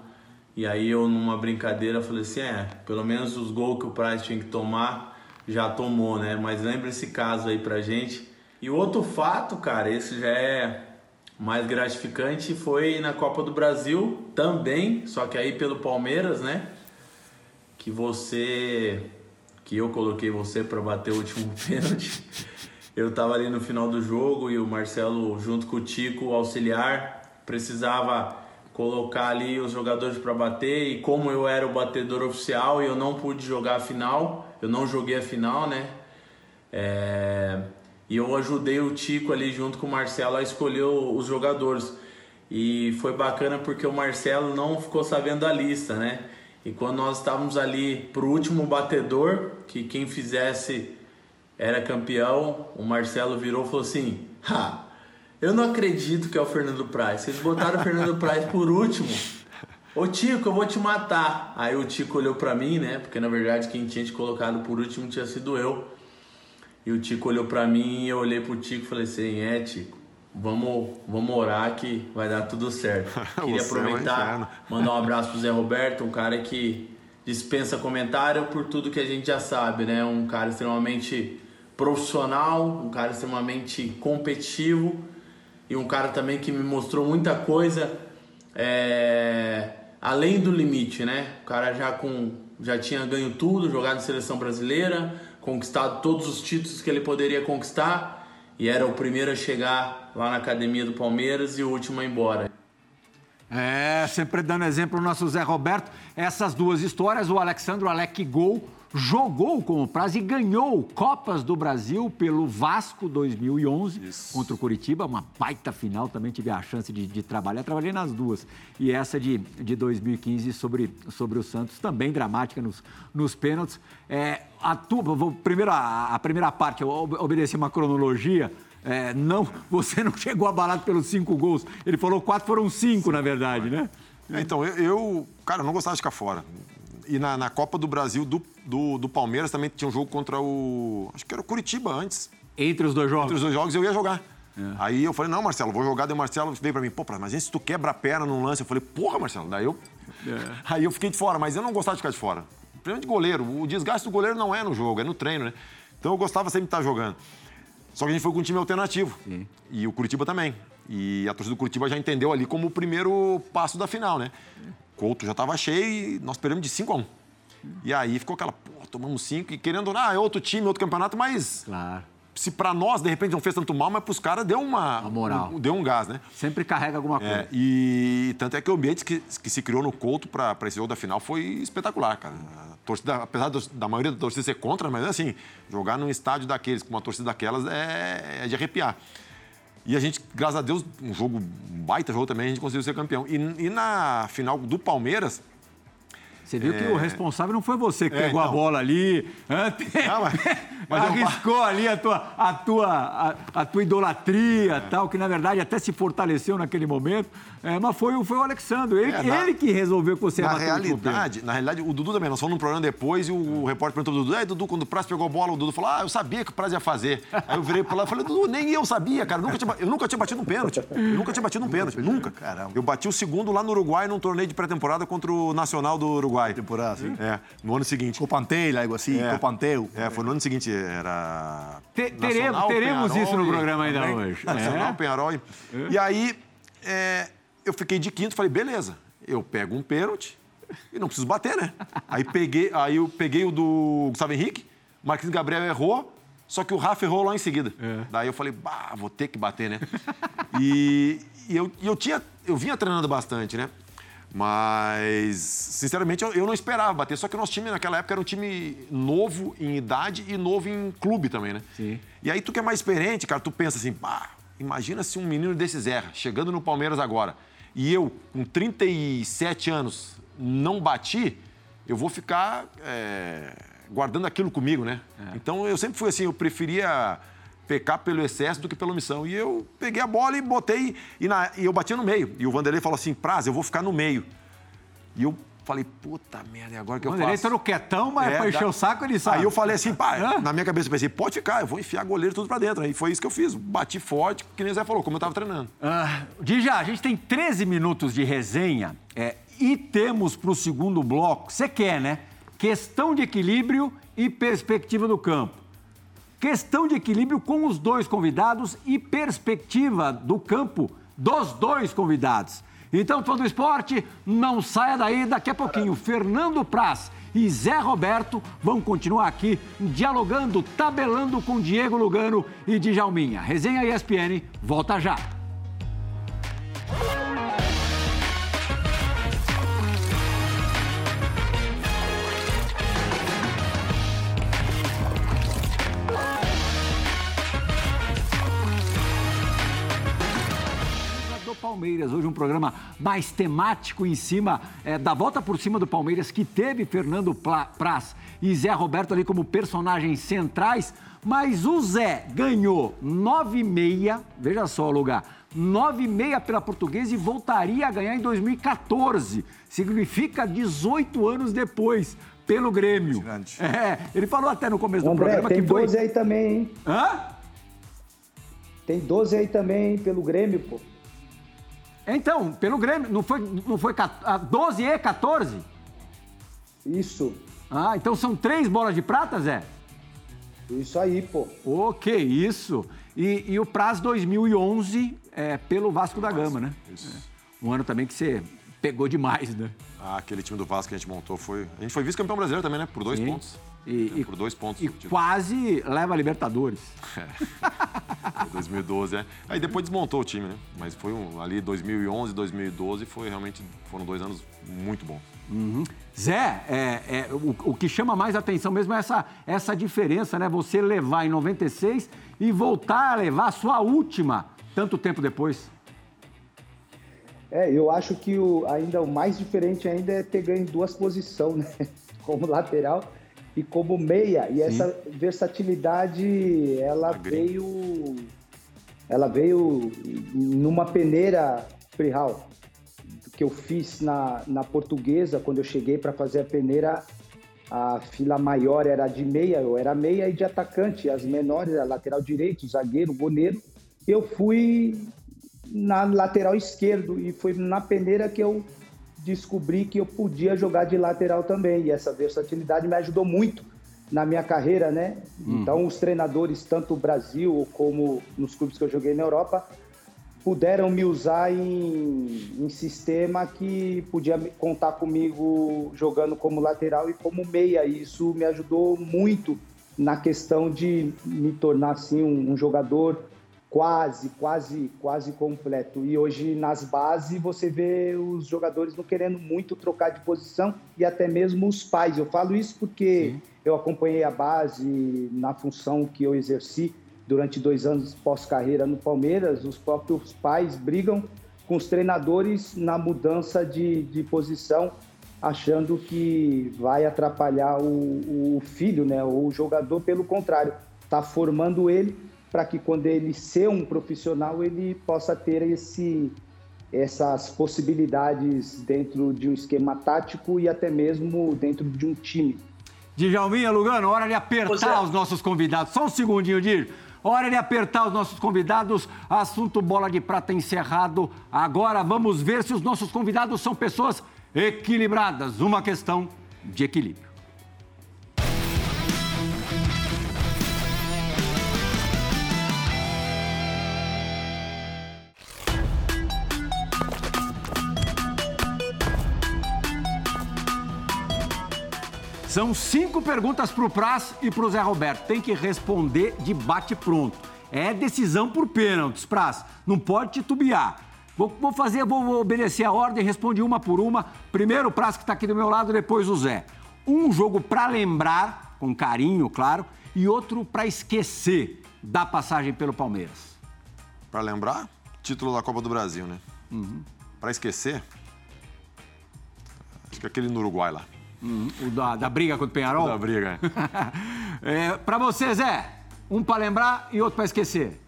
E aí eu numa brincadeira falei assim, é, pelo menos os gols que o Price tinha que tomar já tomou, né? Mas lembra esse caso aí pra gente. E outro fato, cara, esse já é mais gratificante, foi na Copa do Brasil também, só que aí pelo Palmeiras, né? Que você que eu coloquei você para bater o último [laughs] pênalti. Eu tava ali no final do jogo e o Marcelo junto com o Tico, o auxiliar, precisava colocar ali os jogadores para bater e como eu era o batedor oficial e eu não pude jogar a final, eu não joguei a final, né? É, e eu ajudei o Tico ali junto com o Marcelo a escolher os jogadores. E foi bacana porque o Marcelo não ficou sabendo da lista, né? E quando nós estávamos ali pro último batedor, que quem fizesse era campeão, o Marcelo virou e falou assim: Ha, eu não acredito que é o Fernando Praz. Vocês botaram o Fernando Praz por último. Ô Tico, eu vou te matar. Aí o Tico olhou pra mim, né? Porque na verdade quem tinha te colocado por último tinha sido eu. E o Tico olhou pra mim e eu olhei pro Tico e falei assim: É, Tico, vamos, vamos orar que vai dar tudo certo. [laughs] Queria é inferno. aproveitar, mandar um [laughs] abraço pro Zé Roberto, um cara que dispensa comentário por tudo que a gente já sabe, né? Um cara extremamente profissional, um cara extremamente competitivo e um cara também que me mostrou muita coisa é, além do limite, né? O cara já com já tinha ganho tudo, jogado em seleção brasileira, conquistado todos os títulos que ele poderia conquistar e era o primeiro a chegar lá na academia do Palmeiras e o último a ir embora. É, sempre dando exemplo o nosso Zé Roberto. Essas duas histórias, o Alexandre Alec Gol jogou com o Praz e ganhou Copas do Brasil pelo Vasco 2011 contra o Curitiba, uma baita final, também tive a chance de, de trabalhar, trabalhei nas duas. E essa de, de 2015 sobre, sobre o Santos, também dramática nos, nos pênaltis. É, a vou, primeiro a, a primeira parte, eu ob- obedeci uma cronologia, é, não, [laughs] você não chegou abalado pelos cinco gols. Ele falou quatro, foram cinco, na verdade, né? É, Então, eu, eu, cara, não gostava de ficar fora. E na, na Copa do Brasil do, do, do Palmeiras também tinha um jogo contra o. Acho que era o Curitiba antes. Entre os dois Entre jogos. os dois jogos eu ia jogar. Aí eu falei, não, Marcelo, vou jogar. Daí o Marcelo veio pra mim, pô, mas se tu quebra a perna num lance, eu falei, porra, Marcelo. Daí eu. [laughs] Aí eu fiquei de fora, mas eu não gostava de ficar de fora. Primeiro de goleiro. O desgaste do goleiro não é no jogo, é no treino, né? Então eu gostava sempre de estar jogando. Só que a gente foi com um time alternativo. E o Curitiba também. E a torcida do Curitiba já entendeu ali como o primeiro passo da final, né? Couto já estava cheio e nós perdemos de 5 a 1 E aí ficou aquela, pô, tomamos 5 e querendo ou não, ah, é outro time, outro campeonato, mas Claro. se pra nós, de repente, não fez tanto mal, mas pros caras deu uma... Uma moral. um- deu um gás, né? Sempre carrega alguma coisa. É, e tanto é que o ambiente que, que se criou no Couto para esse jogo da final foi espetacular, cara. A torcida, apesar dos- da maioria da torcida ser contra, mas assim, jogar num estádio daqueles, com uma torcida daquelas, é, é de arrepiar. E a gente, graças a Deus, um jogo, um baita jogo também, a gente conseguiu ser campeão. E, e na final do Palmeiras, Você viu é... que o responsável não foi você que é, pegou então... a bola ali, não, mas, [laughs] mas arriscou eu... ali a tua, a tua, a, a tua idolatria, é. tal, que na verdade até se fortaleceu naquele momento. É, mas foi, foi o Alexandre, ele, é, na, ele que resolveu que você na realidade, Na realidade, o Dudu também, nós fomos num programa depois e o, o repórter perguntou pro Dudu, é, Dudu, quando o Praz pegou a bola, o Dudu falou, ah, eu sabia que o Praz ia fazer. Aí eu virei pro lado e falei, Dudu, nem eu sabia, cara, eu nunca tinha, eu nunca tinha batido um pênalti. Eu nunca tinha batido um pênalti, nunca. Caramba. Eu bati o segundo lá no Uruguai num torneio de pré-temporada contra o Nacional do Uruguai. Temporada, sim. É, no ano seguinte. Copantel, algo assim, é. Copanteu. É, foi no ano seguinte, era... Te, teremos teremos isso no programa ainda hoje. Nacional, é. Penharol. E aí... É, eu fiquei de quinto, falei, beleza, eu pego um pênalti e não preciso bater, né? Aí, peguei, aí eu peguei o do Gustavo Henrique, o Marquinhos Gabriel errou, só que o Rafa errou lá em seguida. É. Daí eu falei, bah, vou ter que bater, né? e, e eu, e eu tinha, eu vinha treinando bastante, né? Mas, sinceramente, eu, eu, não esperava bater. Só que o nosso time naquela época era um time novo em idade e novo em clube também, né? Sim. E aí tu que é mais experiente, cara, tu pensa assim, pá, imagina se um menino desses erra, chegando no Palmeiras agora e eu, com 37 anos, não bati, eu vou ficar é, guardando aquilo comigo, né? É. Então eu sempre fui assim, eu preferia pecar pelo excesso do que pela omissão. E eu peguei a bola e botei, e, na, e eu batia no meio. E o Vanderlei falou assim: Praz, eu vou ficar no meio. E eu Falei, puta merda, e agora que eu faço? Ele entrou quietão, mas é, pra encher o saco ele sabe. Aí eu falei assim, pá, na minha cabeça eu pensei, pode ficar, eu vou enfiar goleiro tudo pra dentro. Aí foi isso que eu fiz, bati forte, que nem o Zé falou, como eu tava treinando. Ah, Dija, a gente tem 13 minutos de resenha é, e temos pro segundo bloco, você quer, né? Questão de equilíbrio e perspectiva do campo. Questão de equilíbrio com os dois convidados e perspectiva do campo dos dois convidados. Então, fã do esporte, não saia daí. Daqui a pouquinho, Fernando Praz e Zé Roberto vão continuar aqui dialogando, tabelando com Diego Lugano e Djalminha. Resenha ESPN, volta já. Palmeiras. Hoje um programa mais temático em cima é, da volta por cima do Palmeiras, que teve Fernando Praz e Zé Roberto ali como personagens centrais. Mas o Zé ganhou 9,6, veja só o lugar, 9,6 pela Portuguesa e voltaria a ganhar em 2014. Significa 18 anos depois pelo Grêmio. É, ele falou até no começo André, do programa tem que foi. Tem 12 aí também, hein? Hã? Tem 12 aí também, hein, pelo Grêmio, pô. Então, pelo Grêmio, não foi, não foi 12 e 14? Isso. Ah, então são três bolas de prata, Zé? Isso aí, pô. O que isso? E, e o Praz 2011 é pelo Vasco da Gama, né? Isso. É. Um ano também que você pegou demais, né? Ah, aquele time do Vasco que a gente montou foi. A gente foi vice-campeão brasileiro também, né? Por dois Sim. pontos. E, é, por dois pontos. E quase leva a Libertadores. É. [laughs] 2012, é. Aí depois desmontou o time, né? Mas foi um, ali 2011, 2012 foi realmente foram dois anos muito bons. Uhum. Zé, é, é o, o, que chama mais atenção mesmo é essa, essa diferença, né? Você levar em 96 e voltar a levar a sua última tanto tempo depois. É, eu acho que o, ainda o mais diferente ainda é ter ganho duas posições, né? [laughs] Como lateral e como meia. E Sim. essa versatilidade, ela veio. Ela veio numa peneira freehall que eu fiz na, na portuguesa, quando eu cheguei para fazer a peneira, a fila maior era de meia, eu era meia e de atacante, as menores era lateral direito, zagueiro, goleiro. Eu fui na lateral esquerdo e foi na peneira que eu descobri que eu podia jogar de lateral também. E essa versatilidade me ajudou muito na minha carreira, né? Hum. Então, os treinadores, tanto no Brasil como nos clubes que eu joguei na Europa, puderam me usar em, em sistema que podia contar comigo jogando como lateral e como meia. E isso me ajudou muito na questão de me tornar assim um, um jogador quase, quase, quase completo. E hoje nas bases você vê os jogadores não querendo muito trocar de posição e até mesmo os pais. Eu falo isso porque Sim. eu acompanhei a base na função que eu exerci durante dois anos pós-carreira no Palmeiras. Os próprios pais brigam com os treinadores na mudança de, de posição achando que vai atrapalhar o, o filho, né? Ou o jogador, pelo contrário, está formando ele para que quando ele ser um profissional ele possa ter esse essas possibilidades dentro de um esquema tático e até mesmo dentro de um time. Djalminha, Lugano, hora de apertar é. os nossos convidados. Só um segundinho, Dir. Hora de apertar os nossos convidados. Assunto bola de prata encerrado. Agora vamos ver se os nossos convidados são pessoas equilibradas. Uma questão de equilíbrio. São cinco perguntas para o Praz e para o Zé Roberto. Tem que responder de bate-pronto. É decisão por pênaltis, Praz. Não pode titubear. Vou, vou fazer, vou, vou, obedecer a ordem, responde uma por uma. Primeiro o Praz que está aqui do meu lado, depois o Zé. Um jogo para lembrar, com carinho, claro, e outro para esquecer da passagem pelo Palmeiras. Para lembrar, título da Copa do Brasil, né? Uhum. Para esquecer, acho que aquele no Uruguai lá. Uhum. O da, da briga contra o Penharol? O da briga. [laughs] é, para você, Zé, um para lembrar e outro para esquecer.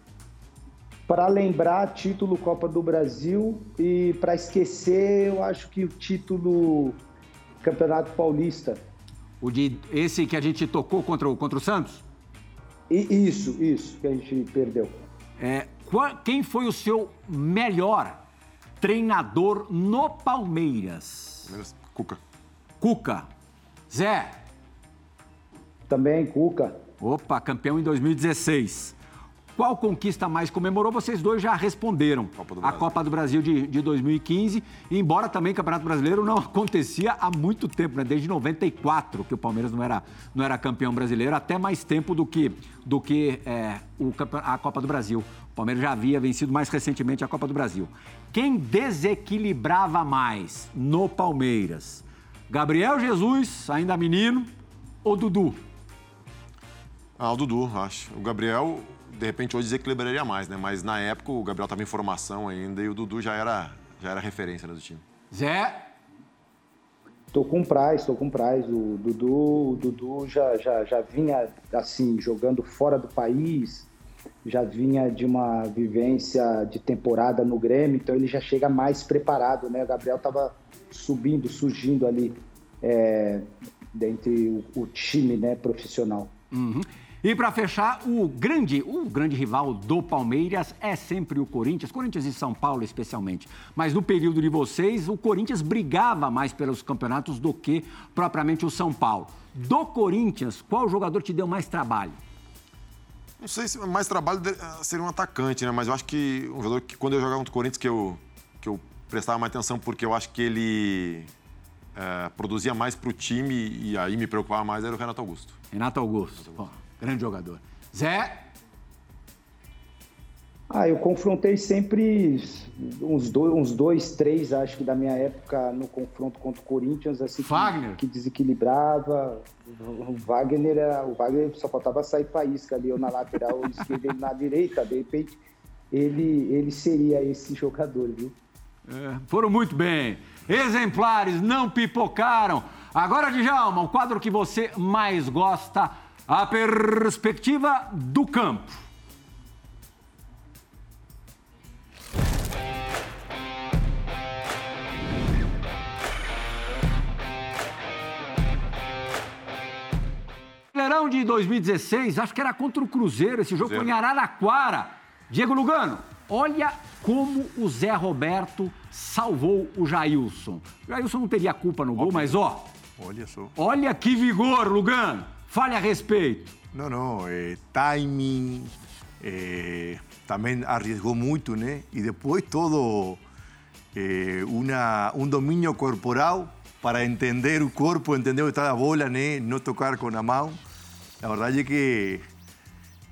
Para lembrar, título Copa do Brasil e para esquecer, eu acho que o título Campeonato Paulista. O de esse que a gente tocou contra o, contra o Santos? E, isso, isso, que a gente perdeu. É, qual, quem foi o seu melhor treinador no Palmeiras? Cuca. Cuca. Zé. Também Cuca. Opa, campeão em 2016. Qual conquista mais comemorou? Vocês dois já responderam. Copa a Copa do Brasil de, de 2015. Embora também o Campeonato Brasileiro não acontecia há muito tempo, né? Desde 94 que o Palmeiras não era, não era campeão brasileiro, até mais tempo do que, do que é, o, a Copa do Brasil. O Palmeiras já havia vencido mais recentemente a Copa do Brasil. Quem desequilibrava mais no Palmeiras? Gabriel Jesus, ainda menino, ou Dudu? Ah, o Dudu, acho. O Gabriel, de repente, hoje desequilibraria mais, né? Mas na época o Gabriel estava em formação ainda e o Dudu já era, já era referência né, do time. Zé? Tô com o Praz, tô com o Praz. O Dudu, o Dudu já, já, já vinha, assim, jogando fora do país, já vinha de uma vivência de temporada no Grêmio, então ele já chega mais preparado, né? O Gabriel tava subindo, surgindo ali é, dentre o, o time né, profissional. Uhum. E para fechar, o grande, o grande rival do Palmeiras é sempre o Corinthians, Corinthians e São Paulo especialmente. Mas no período de vocês, o Corinthians brigava mais pelos campeonatos do que propriamente o São Paulo. Do Corinthians, qual jogador te deu mais trabalho? Não sei se mais trabalho seria um atacante, né? Mas eu acho que um jogador que quando eu jogava contra o Corinthians que eu, que eu prestava mais atenção porque eu acho que ele é, produzia mais para o time e aí me preocupava mais era o Renato Augusto. Renato Augusto, Renato Augusto. grande jogador. Zé? Ah, eu confrontei sempre uns dois, uns dois, três, acho que da minha época no confronto contra o Corinthians, assim, Wagner. Que, que desequilibrava. O Wagner, era, o Wagner só faltava sair faísca ali, ou na lateral esquerda, ele na direita, de repente ele, ele seria esse jogador, viu? É, foram muito bem. Exemplares, não pipocaram. Agora, Djalma, o quadro que você mais gosta, a perspectiva do campo. Brasileirão de 2016, acho que era contra o Cruzeiro, esse jogo Cruzeiro. foi em Araraquara. Diego Lugano, olha como o Zé Roberto salvou o Jailson. O Jailson não teria culpa no gol, mas ó. Olha só. Olha que vigor, Lugano. Fale a respeito. Não, não. É, timing. É, também arriesgou muito, né? E depois todo é, uma, um domínio corporal para entender o corpo, entender o estado da bola, né? Não tocar com a mão. A verdade é que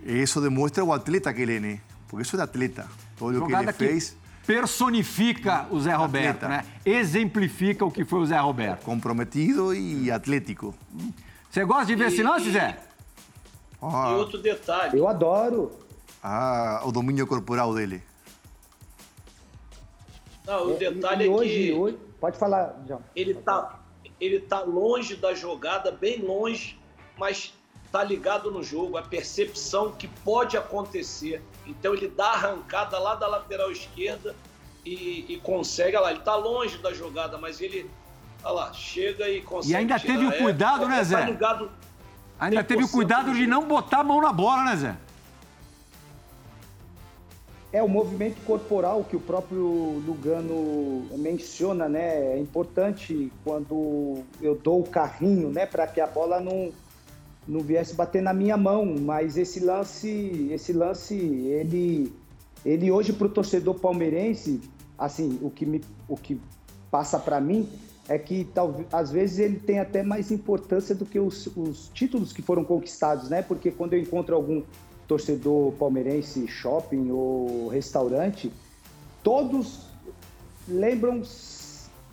isso demonstra o atleta que ele é, né? Porque isso é atleta. Todo o que ele fez. Personifica o Zé Roberto, atleta. né? Exemplifica o que foi o Zé Roberto. Comprometido e atlético. Você gosta de ver esse lance, Zé? Ah. E outro detalhe. Eu adoro. Ah, o domínio corporal dele. Não, o detalhe é, e, e hoje, que. Hoje, pode falar, João. Ele tá, ele tá longe da jogada, bem longe, mas tá ligado no jogo, a percepção que pode acontecer. Então ele dá a arrancada lá da lateral esquerda e, e consegue, olha lá, ele tá longe da jogada, mas ele, olha lá, chega e consegue. E ainda tirar. teve o cuidado, é, né, Zé? Tá ligado Ainda teve o 100% cuidado de não botar a mão na bola, né, Zé? É o movimento corporal que o próprio Lugano menciona, né? É importante quando eu dou o carrinho, né, para que a bola não não viesse bater na minha mão, mas esse lance, esse lance, ele ele hoje para o torcedor palmeirense, assim, o que me o que passa para mim é que talvez às vezes ele tem até mais importância do que os, os títulos que foram conquistados, né? Porque quando eu encontro algum torcedor palmeirense, shopping ou restaurante, todos lembram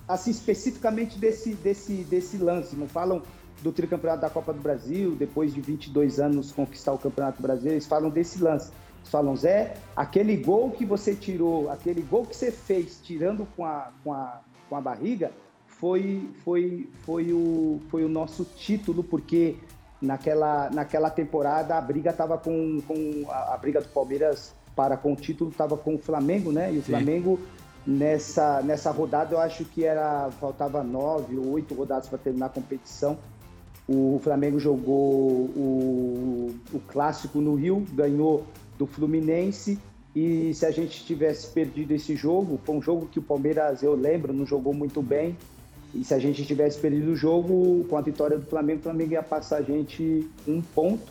assim especificamente desse desse desse lance, não falam do tricampeonato da Copa do Brasil, depois de 22 anos conquistar o Campeonato Brasileiro, eles falam desse lance. Eles falam, Zé, aquele gol que você tirou, aquele gol que você fez tirando com a, com a, com a barriga, foi, foi, foi, o, foi o nosso título, porque naquela, naquela temporada a briga estava com, com a, a, briga do Palmeiras para com o título estava com o Flamengo, né? E o Sim. Flamengo nessa, nessa rodada eu acho que era faltava nove ou oito rodadas para terminar a competição. O Flamengo jogou o, o clássico no Rio, ganhou do Fluminense. E se a gente tivesse perdido esse jogo, foi um jogo que o Palmeiras, eu lembro, não jogou muito bem. E se a gente tivesse perdido o jogo, com a vitória do Flamengo, o Flamengo ia passar a gente um ponto.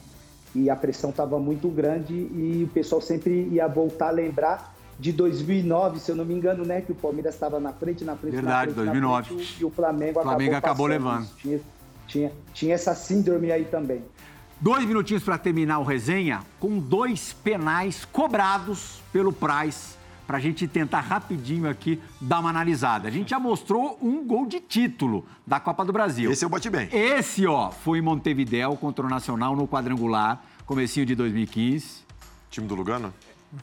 E a pressão estava muito grande e o pessoal sempre ia voltar a lembrar de 2009, se eu não me engano, né? Que o Palmeiras estava na frente, na frente, Verdade, na frente, 2009. Frente, e o Flamengo, o Flamengo acabou, acabou levando. Tinha, tinha, tinha essa síndrome aí também. Dois minutinhos para terminar o resenha, com dois penais cobrados pelo Price, para a gente tentar rapidinho aqui dar uma analisada. A gente já mostrou um gol de título da Copa do Brasil. Esse eu bati bem. Esse, ó, foi em Montevidéu contra o Nacional no quadrangular, comecinho de 2015. Time do Lugano?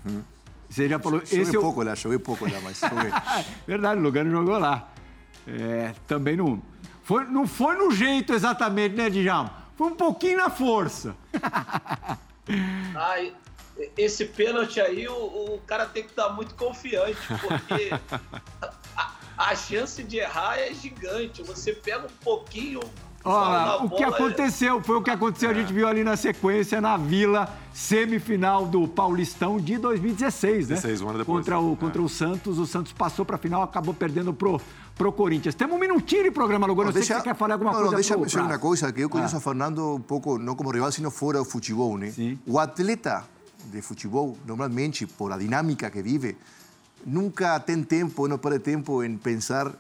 Uhum. Você já falou... Joguei esse pouco eu... lá, joguei pouco lá, mas joguei. [laughs] Verdade, o Lugano jogou lá. É, também não... Foi, não foi no jeito exatamente, né, Djalma? Foi um pouquinho na força. Ai, [laughs] esse pênalti aí, o, o, cara tem que estar muito confiante, porque [laughs] a, a, chance de errar é gigante. Você pega um pouquinho. Olha, o que aconteceu foi o que aconteceu, a gente viu ali na sequência, na Vila, semifinal do Paulistão de 2016, né? 16, um ano depois. Contra o, contra o Santos, o Santos passou para a final, acabou perdendo pro, pro Corinthians. Temos um minutinho de programa, Lugano. Não, deixa, você quer falar alguma não, coisa. Não, deixa eu dizer uma coisa, que eu conheço ah. a Fernando um pouco, não como rival, sino fora do futebol, né? Sim. O atleta de futebol, normalmente, por a dinâmica que vive, nunca tem tempo, não perde tempo em pensar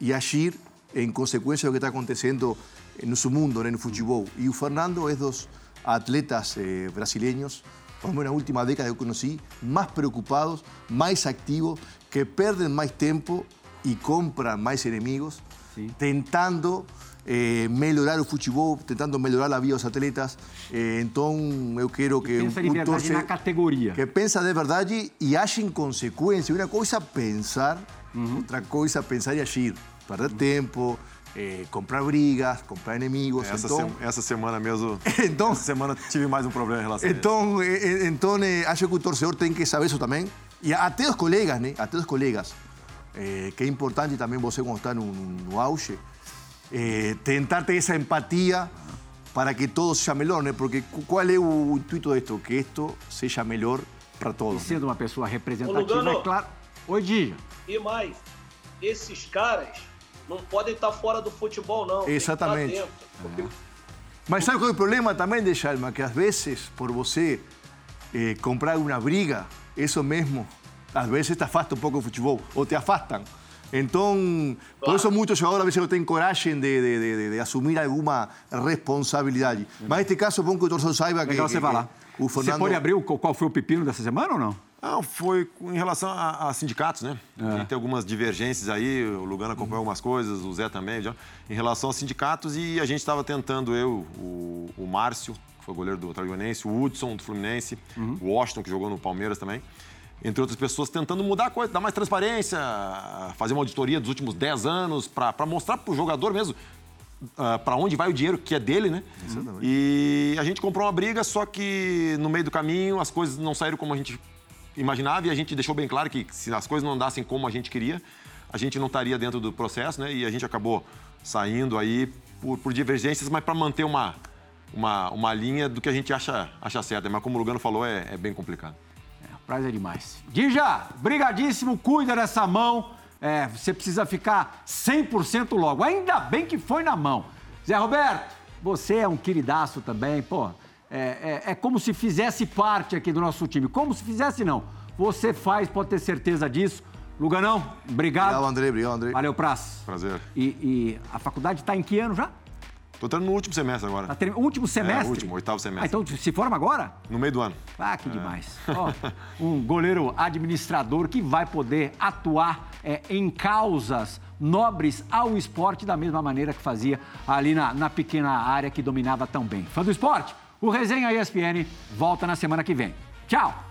e agir em consequência do que está acontecendo no seu mundo, no futebol. E o Fernando é dos atletas eh, brasileños, por menos na última década que eu conheci, mais preocupados, mais activos, que perdem mais tempo e compram mais inimigos, Sim. tentando eh, melhorar o futebol, tentando melhorar a vida dos atletas. Eh, então, eu quero que... pensa de verdade na categoria. Que pensa de verdade e age em consequência. Uma coisa pensar, Uhum. outra coisa pensar e agir. Perder tempo, eh, comprar brigas, comprar inimigos. Essa, então, se- essa semana mesmo. [laughs] Então- essa semana tive mais um problema em relação a isso. Então, então eh, acho que o torcedor tem que saber isso também. E até os colegas, né? Até os colegas. Eh, que é importante também você, quando está no, no auge, eh, tentar ter essa empatia para que todo seja melhor, né? Porque qual é o intuito disto? Que isto seja melhor para E todos. né? sendo uma pessoa representativa, Ô, Lugano. é claro. Oi, Dija. E mais, esses caras não podem estar fora do futebol, não. Tem que estar Exatamente. dentro. Porque Mas sabe qual é o problema também de Chalma? Que às vezes, por você eh, comprar uma briga, isso mesmo, às vezes te afasta um pouco do futebol, ou te afastam. Então, por isso muitos jogadores às vezes não têm coragem de, de, de- de- de assumir alguma responsabilidade. Mas neste caso, é bom que o torcedor saiba que, Legal que- você falar. que o Você Fernando... pode abrir o, qual foi o pepino dessa semana ou não? Não, foi com- em relação a, a sindicatos, né? É. A tem algumas divergências aí, o Lugano acompanhou algumas coisas, o Zé também, já, em relação aos sindicatos, e a gente estava tentando, eu, o, o Márcio, que foi goleiro do Atlético o Hudson, do Fluminense, Uhum. o Washington, que jogou no Palmeiras também, entre outras pessoas, tentando mudar a coisa, dar mais transparência, fazer uma auditoria dos últimos 10 anos, para mostrar para o jogador mesmo uh, ah, para onde vai o dinheiro que é dele, né? Exatamente. E a gente comprou uma briga, só que no meio do caminho as coisas não saíram como a gente imaginava e a gente deixou bem claro que se as coisas não andassem como a gente queria, a gente não estaria dentro do processo, né? E a gente acabou saindo aí por, por divergências, mas para manter uma, uma, uma linha do que a gente acha, acha certo. Mas como o Lugano falou, é, é bem complicado. É, prazer demais. Dija, brigadíssimo, cuida dessa mão. É, você precisa ficar 100% logo. Ainda bem que foi na mão. Zé Roberto, você é um queridaço também, pô. É, é, é, como se fizesse parte aqui do nosso time. Como se fizesse, não. Você faz, pode ter certeza disso. Luganão, obrigado. Obrigado, André. Obrigado, André. Valeu, Praz. Prazer. E, e a faculdade está em que ano já? Tô entrando no último semestre agora. Tá ter... Último semestre? É, último, oitavo semestre. Ah, então se forma agora? No meio do ano. Ah, que é. demais. [laughs] Ó, um goleiro administrador que vai poder atuar é, em causas nobres ao esporte da mesma maneira que fazia ali na, na pequena área que dominava tão bem. Fã do esporte? O Resenha ESPN volta na semana que vem. Tchau!